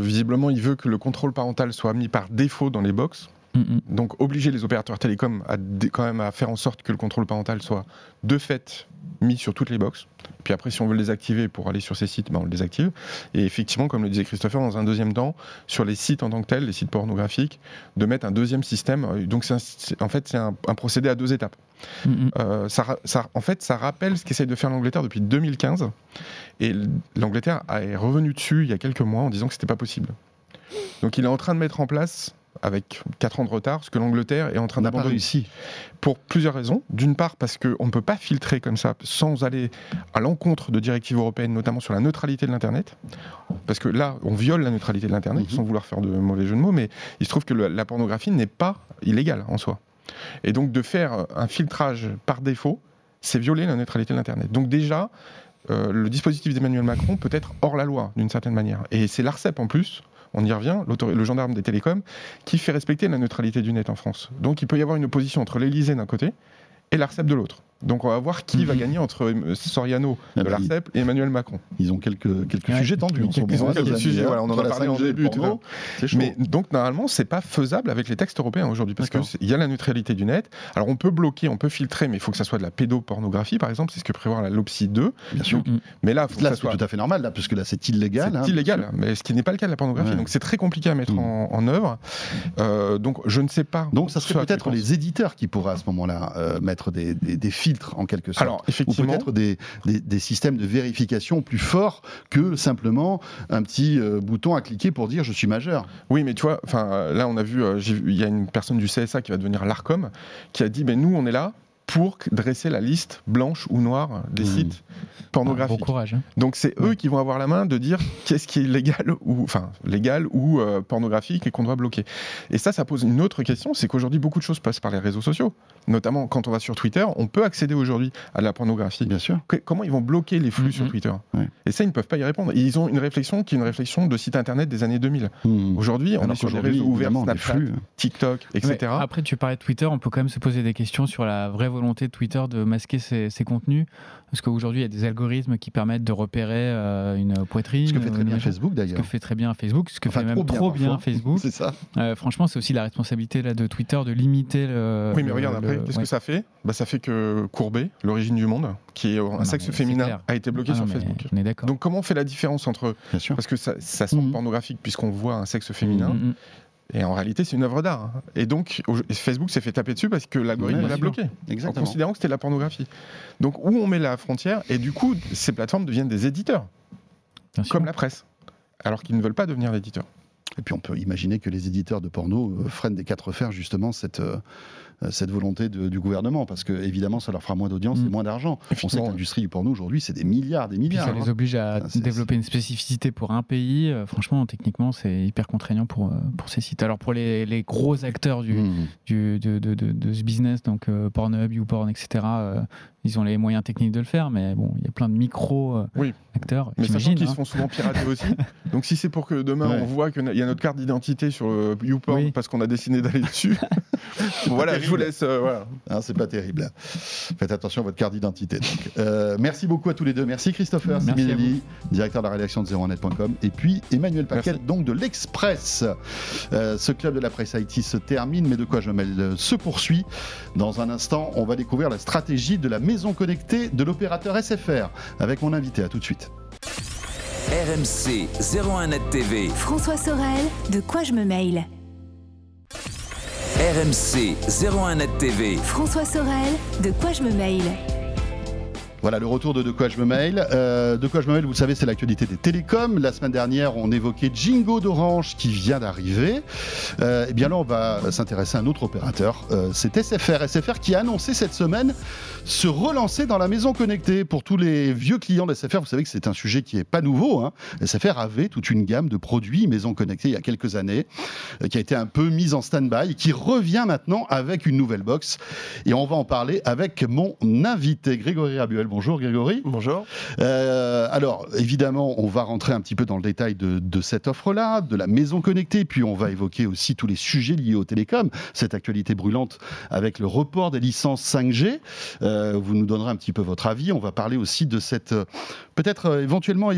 [SPEAKER 5] visiblement, il veut que le contrôle parental soit mis par défaut dans les box. Donc obliger les opérateurs télécoms à quand même à faire en sorte que le contrôle parental soit de fait mis sur toutes les boxes. Puis après, si on veut les activer pour aller sur ces sites, ben on le désactive. Et effectivement, comme le disait Christopher, dans un deuxième temps, sur les sites en tant que tels, les sites pornographiques, de mettre un deuxième système. Donc en fait, c'est un, procédé à deux étapes. Euh, ça, ça, en fait, ça rappelle ce qu'essaye de faire l'Angleterre depuis 2015. Et l'Angleterre est revenu dessus il y a quelques mois en disant que c'était pas possible. Donc il est en train de mettre en place avec 4 ans de retard, ce que l'Angleterre est en train d'abandonner.
[SPEAKER 3] réussi.
[SPEAKER 5] Pour plusieurs raisons. D'une part, parce qu'on ne peut pas filtrer comme ça sans aller à l'encontre de directives européennes, notamment sur la neutralité de l'Internet. Parce que là, on viole la neutralité de l'Internet, mhm. sans vouloir faire de mauvais jeux de mots, mais il se trouve que la pornographie n'est pas illégale en soi. Et donc, de faire un filtrage par défaut, c'est violer la neutralité de l'Internet. Donc, déjà, euh, le dispositif d'Emmanuel Macron peut être hors la loi, d'une certaine manière. Et c'est l'ARCEP en plus on y revient, le gendarme des télécoms, qui fait respecter la neutralité du net en France. Donc il peut y avoir une opposition entre l'Elysée d'un côté et l'ARCEP de l'autre. Donc on va voir qui va mhm. gagner entre euh, Soriano ah de bah, l'ARCEP et Emmanuel Macron.
[SPEAKER 3] Ils ont quelques, quelques sujets tendus.
[SPEAKER 5] ils ont quelques sujets, voilà, on en a parlé en début. Mais donc normalement, c'est pas faisable avec les textes européens aujourd'hui parce qu'il y a la neutralité du net. Alors on peut bloquer, on peut filtrer, mais il faut que ça soit de la pédopornographie par exemple, c'est ce que prévoit la LOPSI 2.
[SPEAKER 3] Bien sûr.
[SPEAKER 5] Mais là,
[SPEAKER 3] là c'est tout à fait normal, là, puisque là c'est illégal.
[SPEAKER 5] C'est hein. illégal, mais ce qui n'est pas le cas de la pornographie. Donc c'est très compliqué à mettre mm. en, œuvre. Euh, donc je ne sais pas.
[SPEAKER 3] Donc ça serait peut-être les éditeurs qui pourraient à ce moment-là euh, mettre des filtres en quelque sorte.
[SPEAKER 5] Alors, effectivement.
[SPEAKER 3] Ou peut-être des, des, systèmes de vérification plus forts que simplement un petit euh, bouton à cliquer pour dire je suis majeur.
[SPEAKER 5] Oui, mais tu vois, là, on a vu, euh, il y a une personne du CSA qui va devenir l'ARCOM qui a dit ben, nous, on est là pour dresser la liste blanche ou noire des mmh. sites pornographiques.
[SPEAKER 4] bon courage. Hein.
[SPEAKER 5] Donc c'est eux qui vont avoir la main de dire qu'est-ce qui est légal ou enfin légal ou euh, pornographique et qu'on doit bloquer. Et ça, ça pose une autre question, c'est qu'aujourd'hui beaucoup de choses passent par les réseaux sociaux. Notamment quand on va sur Twitter, on peut accéder aujourd'hui à de la pornographie.
[SPEAKER 3] Bien sûr.
[SPEAKER 5] comment ils vont bloquer les flux mmh, sur mmh. Twitter? Et ça, ils ne peuvent pas y répondre. ils ont une réflexion qui est une réflexion de site internet des années 2000. Aujourd'hui, on est sur des réseaux ouverts, Snapchat, flux. TikTok, etc.
[SPEAKER 4] après, tu parlais de Twitter, on peut quand même se poser des questions sur la vraie volonté de Twitter de masquer ses, contenus? Parce qu'aujourd'hui, il y a des algorithmes qui permettent de repérer euh, une poitrine.
[SPEAKER 3] Ce que fait très bien Facebook d'ailleurs.
[SPEAKER 4] Ce que fait très bien Facebook, ce que fait même trop bien, Facebook.
[SPEAKER 3] c'est ça.
[SPEAKER 4] Euh, franchement, c'est aussi la responsabilité là, de Twitter de limiter le.
[SPEAKER 5] Oui, mais regarde après, qu'est-ce que ça fait? Bah, Ça fait que Courbet, l'origine du monde, qui est un sexe féminin, a été bloqué ah sur Facebook.
[SPEAKER 4] On est d'accord.
[SPEAKER 5] Donc comment on fait la différence entre.
[SPEAKER 3] Bien sûr.
[SPEAKER 5] Parce que ça, ça semble mhm. pornographique puisqu'on voit un sexe féminin. Mhm, mhm. Et en réalité, c'est une œuvre d'art. Hein. Et donc, Facebook s'est fait taper dessus parce que l'algorithme l'a bloqué.
[SPEAKER 3] Exactement.
[SPEAKER 5] En considérant que c'était la pornographie. Donc, où on met la frontière Et du coup, ces plateformes deviennent des éditeurs. comme la presse. Alors qu'ils ne veulent pas devenir éditeurs.
[SPEAKER 3] Et puis, on peut imaginer que les éditeurs de porno euh, freinent des quatre fers, justement, cette. Euh, euh, cette volonté du gouvernement, parce que évidemment, ça leur fera moins d'audience et mm. moins d'argent. On sait que l'industrie du porno aujourd'hui, c'est des milliards, des milliards.
[SPEAKER 4] ça les hein. oblige à développer une spécificité pour un pays. Euh, franchement, techniquement, c'est hyper contraignant pour, euh, pour ces sites. Alors pour les, les gros acteurs du, mm. du de, de, de, ce business, donc Pornhub, YouPorn, etc., ils ont les moyens techniques de le faire, mais bon, il y a plein de micro acteurs.
[SPEAKER 5] Mais sachant qu'ils se hein. font souvent pirater aussi. Donc si c'est pour que demain on voit qu'il y a notre carte d'identité sur YouPorn parce qu'on a décidé d'aller dessus, voilà, je vous laisse. Euh, voilà.
[SPEAKER 3] Hein, c'est pas terrible. Faites attention à votre carte d'identité. Euh, merci beaucoup à tous les deux. Merci Christopher Siminelli, directeur de la rédaction de 01net.com. Et puis Emmanuel Paquet, donc de l'Express. Euh, ce club de la presse Haïti se termine, mais de quoi je mêle se poursuit. Dans un instant, on va découvrir la stratégie de la maison connectée de l'opérateur SFR avec mon invité. À tout de suite.
[SPEAKER 1] RMC 01net TV.
[SPEAKER 2] François Sorel, de quoi je me mail
[SPEAKER 1] RMC 01net TV.
[SPEAKER 2] François Sorel, de quoi je me mail
[SPEAKER 3] voilà le retour de De quoi je me mail. Euh, de quoi je me mail, vous savez, c'est l'actualité des télécoms. La semaine dernière, on évoquait Jingo d'Orange qui vient d'arriver. et euh, eh bien là, on va s'intéresser à un autre opérateur. Euh, c'est SFR. SFR qui a annoncé cette semaine se relancer dans la maison connectée. Pour tous les vieux clients de SFR, vous savez que c'est un sujet qui n'est pas nouveau. Hein. SFR avait toute une gamme de produits maison connectée il y a quelques années, qui a été un peu mise en stand-by, qui revient maintenant avec une nouvelle box. Et on va en parler avec mon invité, Grégory Rabuel. Bonjour Grégory.
[SPEAKER 6] Bonjour.
[SPEAKER 3] alors, évidemment, on va rentrer un petit peu dans le détail de, de cette offre-là, de la maison connectée, puis on va évoquer aussi tous les sujets liés aux télécoms, cette actualité brûlante avec le report des licences 5G. vous nous donnerez un petit peu votre avis. On va parler aussi de cette peut-être éventuellement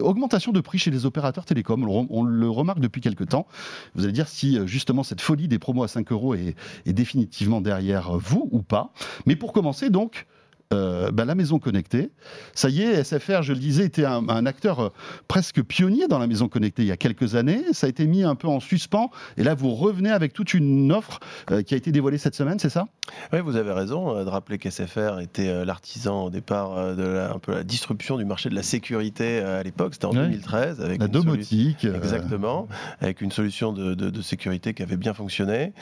[SPEAKER 3] augmentation de prix chez les opérateurs télécoms. On, le remarque depuis quelques temps. Vous allez dire si justement cette folie des promos à 5 euros est, est définitivement derrière vous ou pas. Mais pour commencer donc, euh, bah, la maison connectée. Ça y est, SFR, je le disais, était un, acteur euh, presque pionnier dans la maison connectée il y a quelques années. Ça a été mis un peu en suspens. Et là, vous revenez avec toute une offre euh, qui a été dévoilée cette semaine, c'est ça?
[SPEAKER 6] Oui, vous avez raison de rappeler qu'SFR était l'artisan au départ de la, un peu la disruption du marché de la sécurité à l'époque. C'était en 2013.
[SPEAKER 3] Avec la domotique.
[SPEAKER 6] Exactement. Avec une solution de, sécurité qui avait bien fonctionné.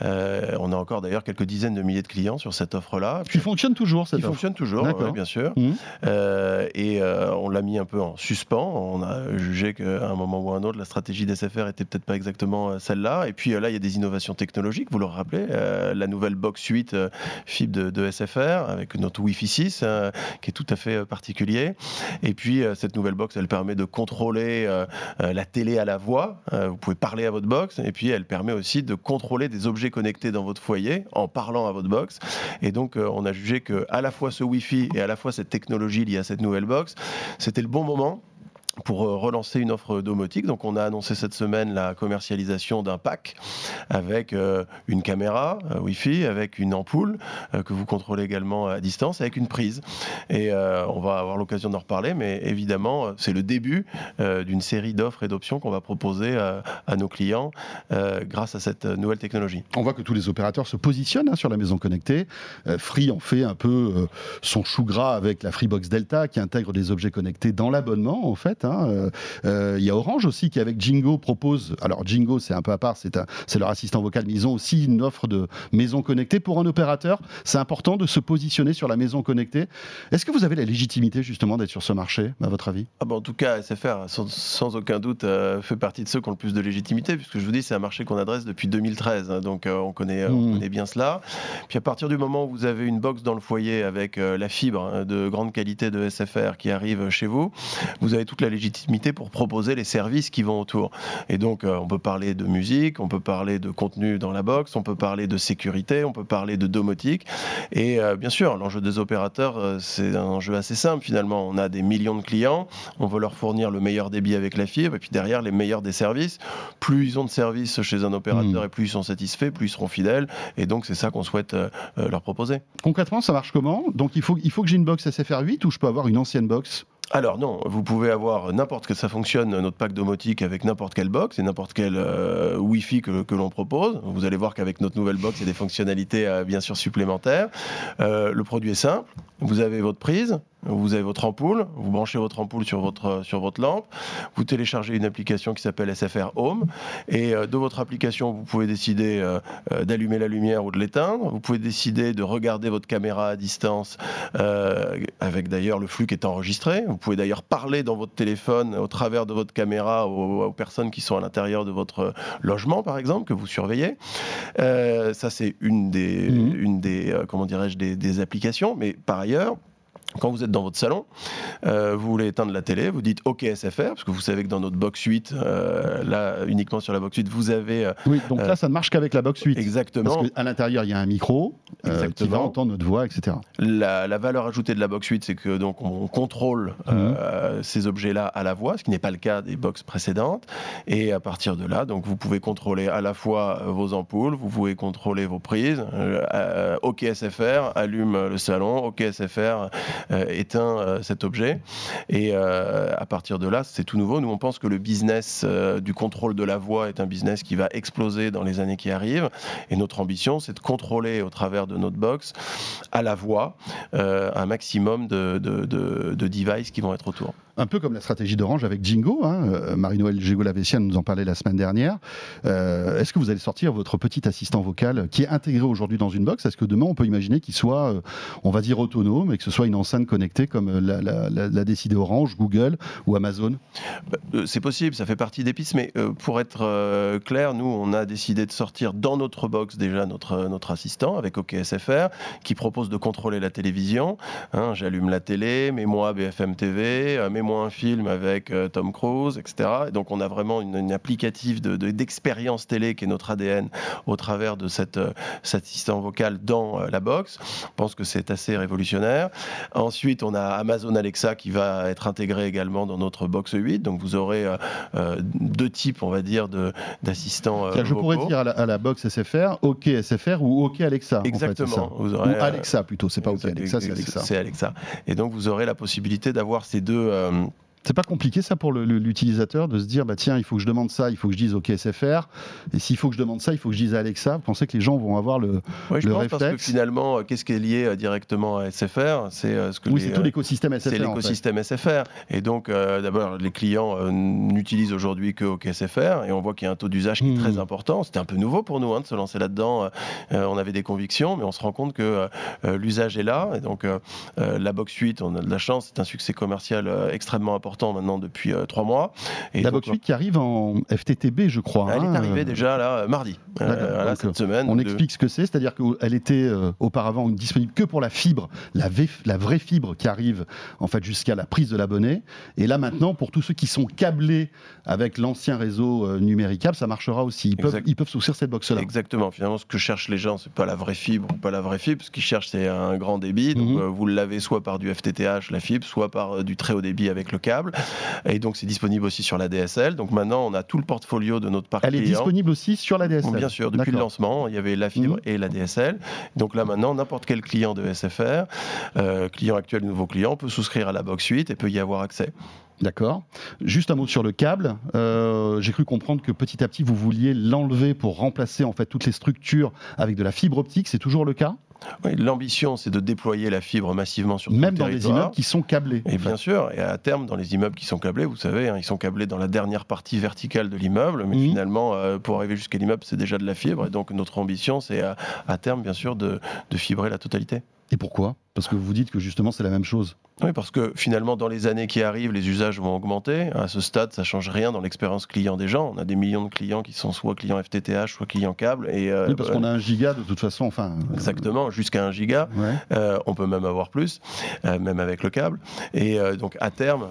[SPEAKER 6] on a encore d'ailleurs quelques dizaines de milliers de clients sur cette offre-là.
[SPEAKER 3] Qui fonctionne toujours, cette offre
[SPEAKER 6] fonctionne toujours, bien sûr. Mmh. Euh, et euh, on l'a mis un peu en suspens. On a jugé qu'à un moment ou à un autre, la stratégie d'SFR était peut-être pas exactement euh, celle-là. Et puis là, il y a des innovations technologiques, vous le rappelez. la nouvelle box 8 fibre de, SFR avec notre Wi-Fi 6 qui est tout à fait particulier. Et puis cette nouvelle box, elle permet de contrôler la télé à la voix. vous pouvez parler à votre box. Et puis elle permet aussi de contrôler des objets connectés dans votre foyer en parlant à votre box. Et donc on a jugé que à la fois ce Wi-Fi et à la fois cette technologie liée à cette nouvelle box, c'était le bon moment pour euh, relancer une offre domotique. Donc on a annoncé cette semaine la commercialisation d'un pack avec euh, une caméra euh, Wi-Fi, avec une ampoule que vous contrôlez également à distance, avec une prise. Et on va avoir l'occasion d'en reparler, mais évidemment c'est le début d'une série d'offres et d'options qu'on va proposer à, nos clients grâce à cette nouvelle technologie.
[SPEAKER 3] On voit que tous les opérateurs se positionnent hein, sur la maison connectée. Free en fait un peu son chou gras avec la Freebox Delta qui intègre des objets connectés dans l'abonnement en fait. Hein. Hein, euh, euh, il y a Orange aussi qui avec Jingo propose, alors Jingo c'est un peu à part, c'est leur assistant vocal, mais ils ont aussi une offre de maison connectée. Pour un opérateur, c'est important de se positionner sur la maison connectée. Est-ce que vous avez la légitimité justement d'être sur ce marché, à votre avis?
[SPEAKER 6] Ah bah, En tout cas, SFR, sans, aucun doute, euh, fait partie de ceux qui ont le plus de légitimité, puisque je vous dis, c'est un marché qu'on adresse depuis 2013, hein, donc on, connaît, on mmh. connaît bien cela. Puis à partir du moment où vous avez une box dans le foyer avec la fibre hein, de grande qualité de SFR qui arrive chez vous, vous avez toute la légitimité légitimité pour proposer les services qui vont autour. Et donc, euh, on peut parler de musique, on peut parler de contenu dans la box, on peut parler de sécurité, on peut parler de domotique. Et euh, bien sûr, l'enjeu des opérateurs, euh, c'est un enjeu assez simple finalement. On a des millions de clients, on veut leur fournir le meilleur débit avec la fibre, et puis derrière, les meilleurs des services. Plus ils ont de services chez un opérateur hmm. et plus ils sont satisfaits, plus ils seront fidèles. Et donc, c'est ça qu'on souhaite leur proposer.
[SPEAKER 3] Concrètement, ça marche comment? Donc, il faut, il faut que j'ai une box SFR8 ou je peux avoir une ancienne box?
[SPEAKER 6] Alors non, vous pouvez avoir n'importe quel, ça fonctionne notre pack domotique avec n'importe quelle box et n'importe quel euh, Wi-Fi que, l'on propose. Vous allez voir qu'avec notre nouvelle box, il y a des fonctionnalités euh, bien sûr supplémentaires. Euh, le produit est simple. Vous avez votre prise, vous avez votre ampoule, vous branchez votre ampoule sur votre, sur votre lampe, vous téléchargez une application qui s'appelle SFR Home, et euh, de votre application, vous pouvez décider euh, euh, d'allumer la lumière ou de l'éteindre, vous pouvez décider de regarder votre caméra à distance, avec d'ailleurs le flux qui est enregistré, vous pouvez d'ailleurs parler dans votre téléphone au travers de votre caméra aux, personnes qui sont à l'intérieur de votre logement, par exemple, que vous surveillez. ça, c'est une des, mmh. une des comment dirais-je, des, des applications, mais par ailleurs, quand vous êtes dans votre salon, euh, vous voulez éteindre la télé, vous dites OK SFR, parce que vous savez que dans notre box 8, euh, là, uniquement sur la box 8, vous avez. Euh,
[SPEAKER 3] oui, donc là, ça ne marche qu'avec la box 8.
[SPEAKER 6] Exactement.
[SPEAKER 3] Parce qu'à l'intérieur, il y a un micro qui va entendre notre voix, etc.
[SPEAKER 6] La, valeur ajoutée de la box 8, c'est que donc on contrôle mhm. ces objets-là à la voix, ce qui n'est pas le cas des box précédentes. Et à partir de là, donc vous pouvez contrôler à la fois vos ampoules, vous pouvez contrôler vos prises. OK SFR, allume le salon. OK SFR éteint euh, cet objet. Et euh, à partir de là, c'est tout nouveau. Nous, on pense que le business du contrôle de la voix est un business qui va exploser dans les années qui arrivent. Et notre ambition, c'est de contrôler au travers de notre box à la voix un maximum de, de, de, devices qui vont être autour.
[SPEAKER 3] Un peu comme la stratégie d'Orange avec Jingo. Hein. Marie-Noël Gégo-Lavessienne nous en parlait la semaine dernière. Est-ce que vous allez sortir votre petit assistant vocal qui est intégré aujourd'hui dans une box? Est-ce que demain on peut imaginer qu'il soit, on va dire, autonome et que ce soit une enceinte connectée comme l'a décidé Orange, Google ou Amazon?
[SPEAKER 6] Bah, C'est possible, ça fait partie des pistes, mais pour être clair, nous on a décidé de sortir dans notre box déjà notre, notre assistant avec OKSFR qui propose de contrôler la télévision. Hein, j'allume la télé, mets-moi BFM TV, euh, un film avec euh, Tom Cruise, etc. Et donc on a vraiment une, applicative d'expérience de, télé qui est notre ADN au travers de cette, euh, cet assistant vocal dans la box. Je pense que c'est assez révolutionnaire. Ensuite, on a Amazon Alexa qui va être intégré également dans notre box 8. Donc vous aurez deux types, on va dire, d'assistants.
[SPEAKER 3] je pourrais dire à la, box SFR, OK SFR ou OK Alexa.
[SPEAKER 6] Exactement.
[SPEAKER 3] vous aurez, ou Alexa plutôt, c'est pas OK Alexa, c'est Alexa.
[SPEAKER 6] C'est Alexa. Et donc vous aurez la possibilité d'avoir ces deux, euh, um,
[SPEAKER 3] c'est pas compliqué ça pour l'utilisateur de se dire bah tiens il faut que je demande ça, il faut que je dise OK SFR et s'il faut que je demande ça, il faut que je dise Alexa. Vous pensez que les gens vont avoir le,
[SPEAKER 6] oui, je
[SPEAKER 3] le
[SPEAKER 6] pense
[SPEAKER 3] réflexe
[SPEAKER 6] parce que finalement qu'est-ce qui est lié euh, directement à SFR
[SPEAKER 3] C'est euh, ce que oui, c'est tout l'écosystème SFR.
[SPEAKER 6] C'est l'écosystème SFR et donc euh, d'abord les clients n'utilisent aujourd'hui que OK SFR et on voit qu'il y a un taux d'usage qui est très hmm. important. C'était un peu nouveau pour nous hein, de se lancer là-dedans. on avait des convictions mais on se rend compte que l'usage est là et donc la box 8 on a de la chance, c'est un succès commercial extrêmement important maintenant depuis euh, trois mois.
[SPEAKER 3] Et la box 8 qui arrive en FTTB, je crois.
[SPEAKER 6] Elle est hein, arrivée euh, déjà là mardi, euh, cette semaine.
[SPEAKER 3] On explique ce que c'est, c'est-à-dire qu'elle était auparavant disponible que pour la fibre, la, la vraie fibre qui arrive en fait jusqu'à la prise de l'abonné. Et là maintenant, pour tous ceux qui sont câblés avec l'ancien réseau numéricable, ça marchera aussi. Ils peuvent, ils peuvent souscrire cette box-là.
[SPEAKER 6] Exactement. Finalement, ce que cherchent les gens, c'est pas la vraie fibre ou pas la vraie fibre. Ce qu'ils cherchent, c'est un grand débit. Donc, mhm. vous l'avez soit par du FTTH, la fibre, soit par du très haut débit avec le câble. Et donc, c'est disponible aussi sur la DSL. Donc, maintenant, on a tout le portfolio de notre parc
[SPEAKER 3] Elle est disponible aussi sur la DSL
[SPEAKER 6] Bien sûr, depuis le lancement, il y avait la fibre mhm. et la DSL. Donc là, maintenant, n'importe quel client de SFR, euh, client actuel, nouveau client, peut souscrire à la box 8 et peut y avoir accès.
[SPEAKER 3] D'accord. Juste un mot sur le câble. Euh, j'ai cru comprendre que petit à petit, vous vouliez l'enlever pour remplacer en fait toutes les structures avec de la fibre optique. C'est toujours le cas?
[SPEAKER 6] Oui, L'ambition, c'est de déployer la fibre massivement sur
[SPEAKER 3] Même dans les immeubles qui sont câblés.
[SPEAKER 6] Et bien sûr, et à terme, dans les immeubles qui sont câblés, vous savez, hein, ils sont câblés dans la dernière partie verticale de l'immeuble, mais finalement, euh, pour arriver jusqu'à l'immeuble, c'est déjà de la fibre. Et donc, notre ambition, c'est à, terme, bien sûr, de fibrer la totalité.
[SPEAKER 3] Et pourquoi? Parce que vous dites que justement c'est la même chose.
[SPEAKER 6] Oui, parce que finalement, dans les années qui arrivent, les usages vont augmenter. À ce stade, ça change rien dans l'expérience client des gens. On a des millions de clients qui sont soit clients FTTH, soit clients câbles. Et,
[SPEAKER 3] euh, oui, parce qu'on a un giga de toute façon. Enfin,
[SPEAKER 6] euh, Jusqu'à un giga. Euh, on peut même avoir plus, même avec le câble. Et donc, à terme,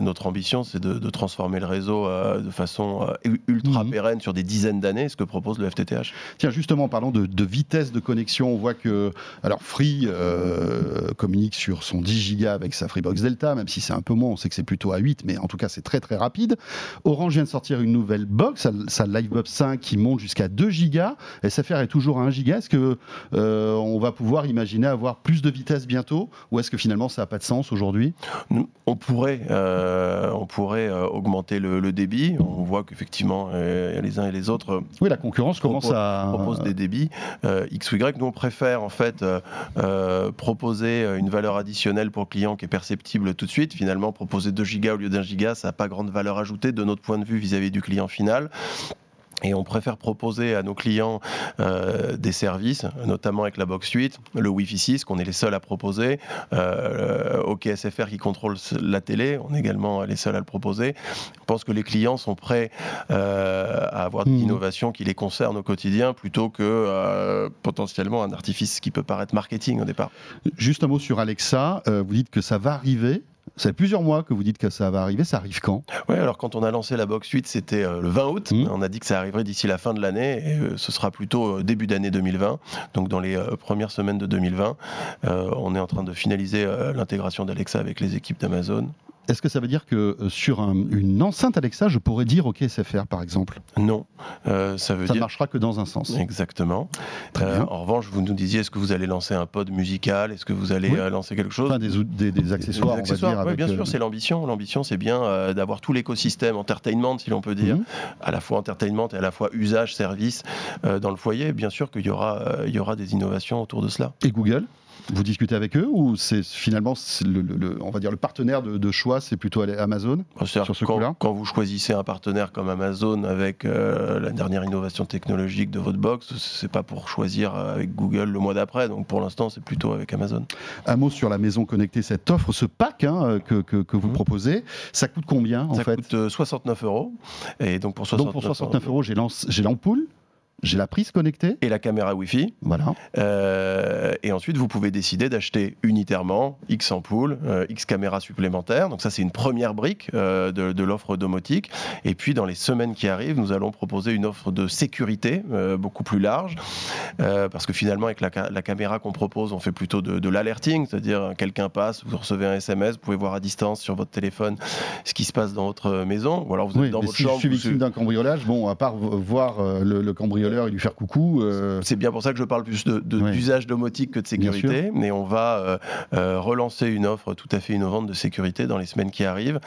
[SPEAKER 6] notre ambition, c'est de, transformer le réseau de façon ultra mhm. pérenne sur des dizaines d'années, ce que propose le FTTH.
[SPEAKER 3] Tiens, justement, parlons de, de vitesse de connexion. On voit que, alors, Free euh, communique sur son 10 gigas avec sa Freebox Delta, même si c'est un peu moins, on sait que c'est plutôt à 8, mais en tout cas c'est très très rapide. Orange vient de sortir une nouvelle box, sa, Livebox 5 qui monte jusqu'à 2 gigas. SFR est toujours à 1 giga. Est-ce que euh, on va pouvoir imaginer avoir plus de vitesse bientôt, ou est-ce que finalement ça n'a pas de sens aujourd'hui?
[SPEAKER 6] On pourrait, euh, on pourrait augmenter le, débit. On voit qu'effectivement les uns et les autres.
[SPEAKER 3] Oui, la concurrence commence à
[SPEAKER 6] propose des débits X ou Y. Nous on préfère en fait euh, proposer euh, une valeur additionnelle pour le client qui est perceptible tout de suite. Finalement, proposer 2 gigas au lieu d'un giga, ça n'a pas grande valeur ajoutée de notre point de vue vis-à-vis du client final. Et on préfère proposer à nos clients euh, des services, notamment avec la box 8, le Wi-Fi 6, qu'on est les seuls à proposer, euh, OKSFR qui contrôle la télé, on est également les seuls à le proposer. Je pense que les clients sont prêts euh, à avoir des mmh. innovations qui les concernent au quotidien plutôt que potentiellement un artifice qui peut paraître marketing au départ.
[SPEAKER 3] Juste un mot sur Alexa, vous dites que ça va arriver. Ça fait plusieurs mois que vous dites que ça va arriver. Ça arrive quand?
[SPEAKER 6] Oui, alors quand on a lancé la box 8, c'était euh, le 20 août. Mmh. On a dit que ça arriverait d'ici la fin de l'année et euh, ce sera plutôt euh, début d'année 2020. Donc dans les premières semaines de 2020, on est en train de finaliser l'intégration d'Alexa avec les équipes d'Amazon
[SPEAKER 3] est-ce que ça veut dire que euh, sur une enceinte Alexa, je pourrais dire OK SFR par exemple?
[SPEAKER 6] Non, euh, ça veut
[SPEAKER 3] ça
[SPEAKER 6] ne
[SPEAKER 3] marchera que dans un sens.
[SPEAKER 6] Exactement. Euh, en revanche, vous nous disiez est-ce que vous allez lancer un pod musical? Est-ce que vous allez lancer quelque chose?
[SPEAKER 3] Enfin, des, des, accessoires,
[SPEAKER 6] des on va dire, oui, bien sûr, c'est l'ambition. L'ambition, c'est bien d'avoir tout l'écosystème entertainment, si l'on peut dire, mhm. à la fois entertainment et à la fois usage, service dans le foyer. Bien sûr qu'il y aura, il y aura des innovations autour de cela.
[SPEAKER 3] Et Google? Vous discutez avec eux ou c'est finalement le, on va dire le partenaire de, choix, c'est plutôt Amazon
[SPEAKER 6] sur ce quand, quand, vous choisissez un partenaire comme Amazon avec euh, la dernière innovation technologique de votre box, c'est pas pour choisir avec Google le mois d'après. Donc pour l'instant, c'est plutôt avec Amazon.
[SPEAKER 3] Un mot sur la maison connectée, cette offre, ce pack hein, que, que, vous mmh. proposez, ça coûte combien en fait
[SPEAKER 6] Ça coûte 69 euros.
[SPEAKER 3] Et donc pour 69, donc pour 69 euros, j'ai l'ampoule j'ai la prise connectée.
[SPEAKER 6] Et la caméra Wi-Fi.
[SPEAKER 3] Voilà.
[SPEAKER 6] Euh, et ensuite, vous pouvez décider d'acheter unitairement X ampoules, euh, X caméras supplémentaires. Donc ça, c'est une première brique euh, de, l'offre domotique. Et puis, dans les semaines qui arrivent, nous allons proposer une offre de sécurité beaucoup plus large. parce que finalement, avec la, caméra qu'on propose, on fait plutôt de, l'alerting. C'est-à-dire, quelqu'un passe, vous recevez un SMS, vous pouvez voir à distance sur votre téléphone ce qui se passe dans votre maison. Ou alors, vous êtes dans votre
[SPEAKER 3] si
[SPEAKER 6] chambre.
[SPEAKER 3] je suis victime d'un cambriolage, bon, à part voir le, le cambriolage et lui faire coucou.
[SPEAKER 6] Euh. C'est bien pour ça que je parle plus d'usage de, domotique que de sécurité, mais on va euh, euh, relancer une offre tout à fait innovante de sécurité dans les semaines qui arrivent,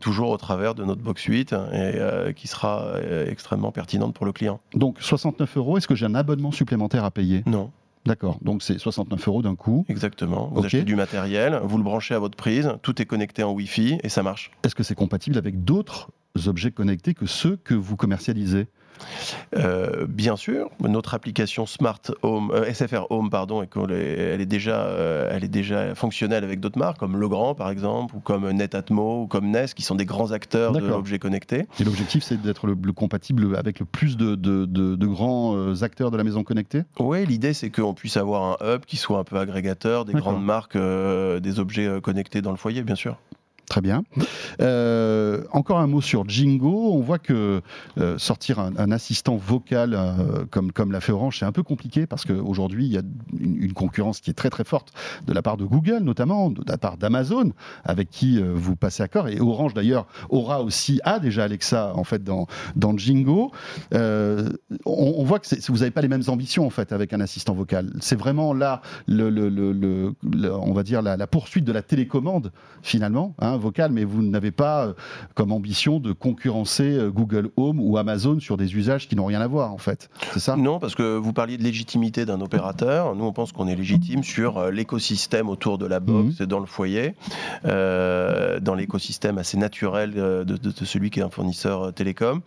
[SPEAKER 6] toujours au travers de notre box 8 et qui sera extrêmement pertinente pour le client.
[SPEAKER 3] Donc 69 euros, est-ce que j'ai un abonnement supplémentaire à payer?
[SPEAKER 6] Non.
[SPEAKER 3] D'accord, donc c'est 69 euros d'un coup.
[SPEAKER 6] Exactement. Vous achetez du matériel, vous le branchez à votre prise, tout est connecté en Wi-Fi et ça marche.
[SPEAKER 3] Est-ce que c'est compatible avec d'autres objets connectés que ceux que vous commercialisez?
[SPEAKER 6] Euh, bien sûr, notre application Smart Home, euh, SFR Home, pardon, elle est déjà, euh, elle est déjà fonctionnelle avec d'autres marques comme Legrand par exemple, ou comme Netatmo, ou comme Nest, qui sont des grands acteurs de l'objet connecté.
[SPEAKER 3] Et l'objectif, c'est d'être le, compatible avec le plus de, de grands acteurs de la maison connectée?
[SPEAKER 6] Oui, l'idée, c'est qu'on puisse avoir un hub qui soit un peu agrégateur des grandes marques, des objets connectés dans le foyer, bien sûr.
[SPEAKER 3] Très bien. Euh, encore un mot sur Jingo. On voit que euh, sortir un, assistant vocal euh, comme, comme l'a fait Orange, c'est un peu compliqué parce qu'aujourd'hui, il y a une, concurrence qui est très très forte de la part de Google, notamment, de la part d'Amazon, avec qui vous passez accord. Et Orange, d'ailleurs, aura aussi, a déjà Alexa, en fait, dans, dans Jingo. On, voit que vous n'avez pas les mêmes ambitions, en fait, avec un assistant vocal. C'est vraiment là, on va dire, la, la, poursuite de la télécommande, finalement. Hein, vocal, mais vous n'avez pas euh, comme ambition de concurrencer euh, Google Home ou Amazon sur des usages qui n'ont rien à voir, en fait. C'est ça?
[SPEAKER 6] Non, parce que vous parliez de légitimité d'un opérateur. Nous, on pense qu'on est légitime sur euh, l'écosystème autour de la box mhm. et dans le foyer, dans l'écosystème assez naturel de, de, celui qui est un fournisseur télécom.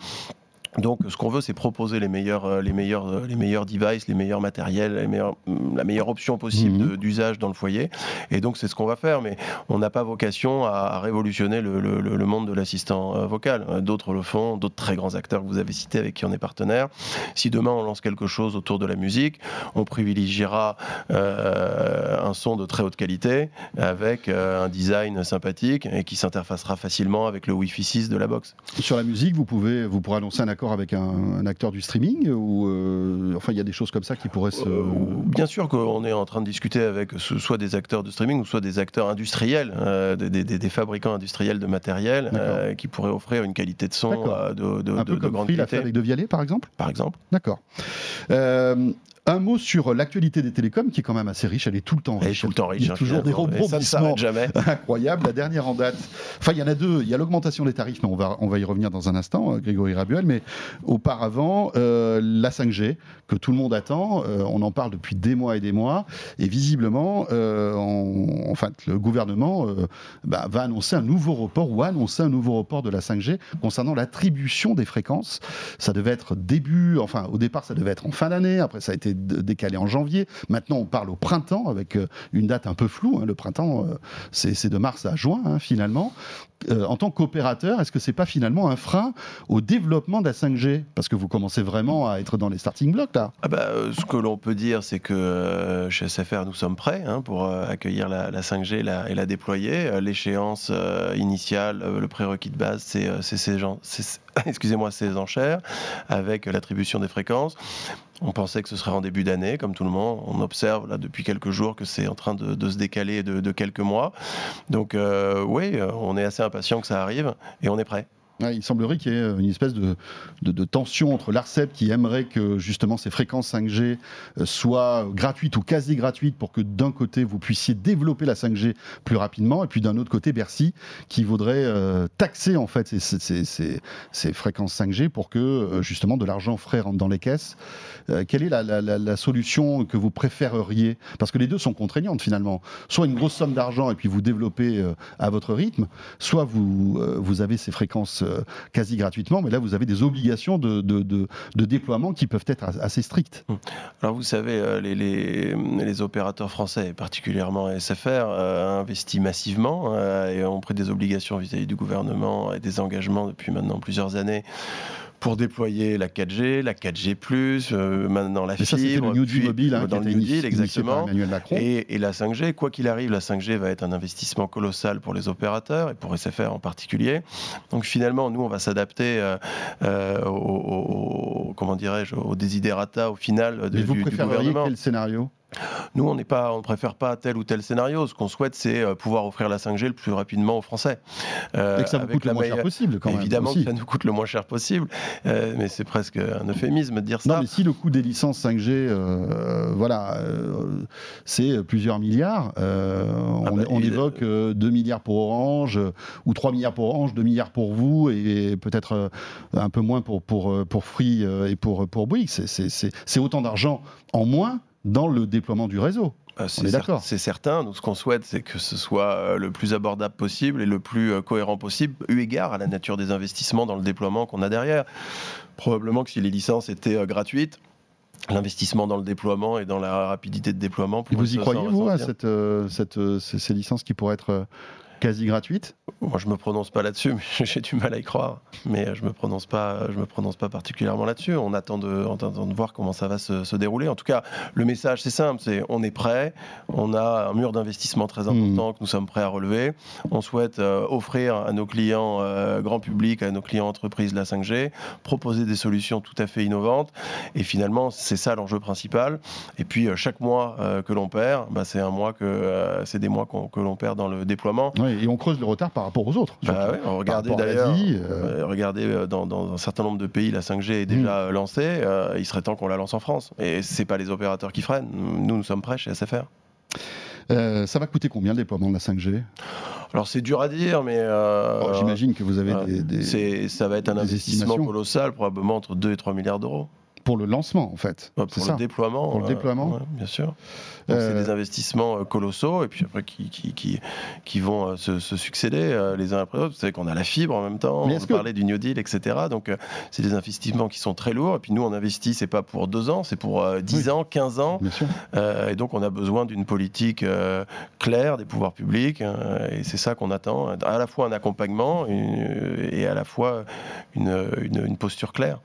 [SPEAKER 6] Donc, ce qu'on veut, c'est proposer les meilleurs, euh, les meilleurs, euh, les meilleurs devices, les meilleurs matériels, les meilleurs, la meilleure option possible mhm. d'usage dans le foyer. Et donc, c'est ce qu'on va faire. Mais on n'a pas vocation à, révolutionner le, le, monde de l'assistant euh, vocal. D'autres le font, d'autres très grands acteurs que vous avez cités avec qui on est partenaire. Si demain on lance quelque chose autour de la musique, on privilégiera un son de très haute qualité avec un design sympathique et qui s'interfacera facilement avec le Wi-Fi 6 de la box.
[SPEAKER 3] Sur la musique, vous pouvez, vous pourrez annoncer un accord avec un, acteur du streaming ou euh, enfin il y a des choses comme ça qui pourraient se. Euh,
[SPEAKER 6] bien sûr qu'on est en train de discuter avec soit des acteurs de streaming ou soit des acteurs industriels, euh, des, fabricants industriels de matériel qui pourraient offrir une qualité de son de, de,
[SPEAKER 3] un peu comme grande qualité. avec De Vialet par exemple?
[SPEAKER 6] Par exemple.
[SPEAKER 3] D'accord. Un mot sur l'actualité des télécoms qui est quand même assez riche. Elle est tout le temps riche.
[SPEAKER 6] tout le temps riche. Il y
[SPEAKER 3] a hein, toujours des rebondissements incroyables. La dernière en date. Enfin, il y en a deux. Il y a l'augmentation des tarifs, mais on va, on va y revenir dans un instant, euh, Grégory Rabuel. Mais auparavant, euh, la 5G, que tout le monde attend. Euh, on en parle depuis des mois et des mois. Et visiblement, en fait, le gouvernement bah, va annoncer un nouveau report ou annoncer un nouveau report de la 5G concernant l'attribution des fréquences. Ça devait être début, enfin, au départ, ça devait être en fin d'année. Après, ça a été décalé en janvier. Maintenant, on parle au printemps avec euh, une date un peu floue. Hein. Le printemps, euh, c'est de mars à juin, hein, finalement. Euh, en tant qu'opérateur, est-ce que c'est pas finalement un frein au développement de la 5G Parce que vous commencez vraiment à être dans les starting blocks là.
[SPEAKER 6] Ah bah, ce que l'on peut dire, c'est que chez SFR, nous sommes prêts hein, pour accueillir la, 5G et la déployer. L'échéance initiale, le prérequis de base, c'est ces gens excusez-moi, ces enchères avec l'attribution des fréquences. On pensait que ce serait en début d'année, comme tout le monde. On observe là depuis quelques jours que c'est en train de, se décaler de, quelques mois. Donc euh, oui, on est assez impatient que ça arrive et on est prêt.
[SPEAKER 3] Il semblerait qu'il y ait une espèce de, tension entre l'ARCEP qui aimerait que justement ces fréquences 5G euh, soient gratuites ou quasi gratuites pour que d'un côté vous puissiez développer la 5G plus rapidement et puis d'un autre côté Bercy qui voudrait euh, taxer en fait ces, fréquences 5G pour que euh, justement de l'argent frais rentre dans les caisses. quelle est la, solution que vous préféreriez? Parce que les deux sont contraignantes finalement. Soit une grosse somme d'argent et puis vous développez à votre rythme, soit vous, vous avez ces fréquences euh, quasi gratuitement, mais là vous avez des obligations de, de, déploiement qui peuvent être assez strictes. Hum.
[SPEAKER 6] Alors vous savez, euh, les, les, opérateurs français, particulièrement SFR, euh, investissent massivement et ont pris des obligations vis à -vis du gouvernement et des engagements depuis maintenant plusieurs années pour déployer la 4G, la 4G+, euh, maintenant la fibre,
[SPEAKER 3] le New Deal mobile, hein,
[SPEAKER 6] dans le New Deal, exactement, et, et, la 5G. Quoi qu'il arrive, la 5G va être un investissement colossal pour les opérateurs et pour SFR en particulier. Donc finalement, nous, on va s'adapter euh, euh au, comment dirais-je, au desiderata au final
[SPEAKER 3] de, Mais vous préféreriez quel scénario?
[SPEAKER 6] Nous, on n'est pas, on ne préfère pas tel ou tel scénario. Ce qu'on souhaite, c'est euh, pouvoir offrir la 5G le plus rapidement aux Français.
[SPEAKER 3] Euh, et que ça vous coûte le moins cher possible, quand
[SPEAKER 6] Évidemment
[SPEAKER 3] que
[SPEAKER 6] ça nous coûte le moins cher possible, euh, mais c'est presque un euphémisme de dire ça.
[SPEAKER 3] Non, mais si le coût des licences 5G, voilà, c'est plusieurs milliards, ah on, bah, évoque 2 milliards pour Orange, ou 3 milliards pour Orange, 2 milliards pour vous, et peut-être un peu moins pour, pour, pour Free et pour, pour Bouygues. C'est autant d'argent en moins dans le déploiement du réseau.
[SPEAKER 6] Euh, c'est d'accord. C'est certain. Nous, ce qu'on souhaite, c'est que ce soit euh, le plus abordable possible et le plus euh, cohérent possible, eu égard à la nature des investissements dans le déploiement qu'on a derrière. Probablement que si les licences étaient gratuites, l'investissement dans le déploiement et dans la rapidité de déploiement.
[SPEAKER 3] Et vous y croyez, vous, à cette, ces, licences qui pourraient être quasi gratuite
[SPEAKER 6] Moi, je me prononce pas là-dessus, mais j'ai du mal à y croire. Mais je me prononce pas, je me prononce pas particulièrement là-dessus. On attend de, on attend de voir comment ça va se, dérouler. En tout cas, le message c'est simple, c'est on est prêt, on a un mur d'investissement très important hmm. que nous sommes prêts à relever. On souhaite euh, offrir à nos clients euh, grand public, à nos clients entreprises la 5G, proposer des solutions tout à fait innovantes. Et finalement, c'est ça l'enjeu principal. Et puis euh, chaque mois que l'on perd, bah, c'est un mois que c'est des mois que l'on perd dans le déploiement
[SPEAKER 3] et on creuse le retard par rapport aux autres.
[SPEAKER 6] Bah regardez d'ailleurs, euh, regardez euh, dans, un certain nombre de pays, la 5G est déjà mm. lancée. Euh, il serait temps qu'on la lance en France. Et c'est pas les opérateurs qui freinent. Nous, nous sommes prêts chez SFR.
[SPEAKER 3] ça va coûter combien le déploiement de la 5G
[SPEAKER 6] alors c'est dur à dire, mais
[SPEAKER 3] oh, j'imagine que vous avez
[SPEAKER 6] des, ça va être un investissement colossal, probablement entre 2 et 3 milliards d'euros
[SPEAKER 3] pour le lancement, en fait.
[SPEAKER 6] pour le déploiement.
[SPEAKER 3] Pour le déploiement.
[SPEAKER 6] bien sûr. C'est euh, des investissements euh, colossaux et puis après qui, qui, qui, vont euh, se, succéder les uns après les autres. Vous savez qu'on a la fibre en même temps, on parlait du New Deal, etc. Donc c'est des investissements qui sont très lourds. Et puis nous, on investit, c'est pas pour deux ans, c'est pour 10 ans, 15 ans. et donc on a besoin d'une politique claire des pouvoirs publics. et c'est ça qu'on attend. À la fois un accompagnement et à la fois une, une posture claire.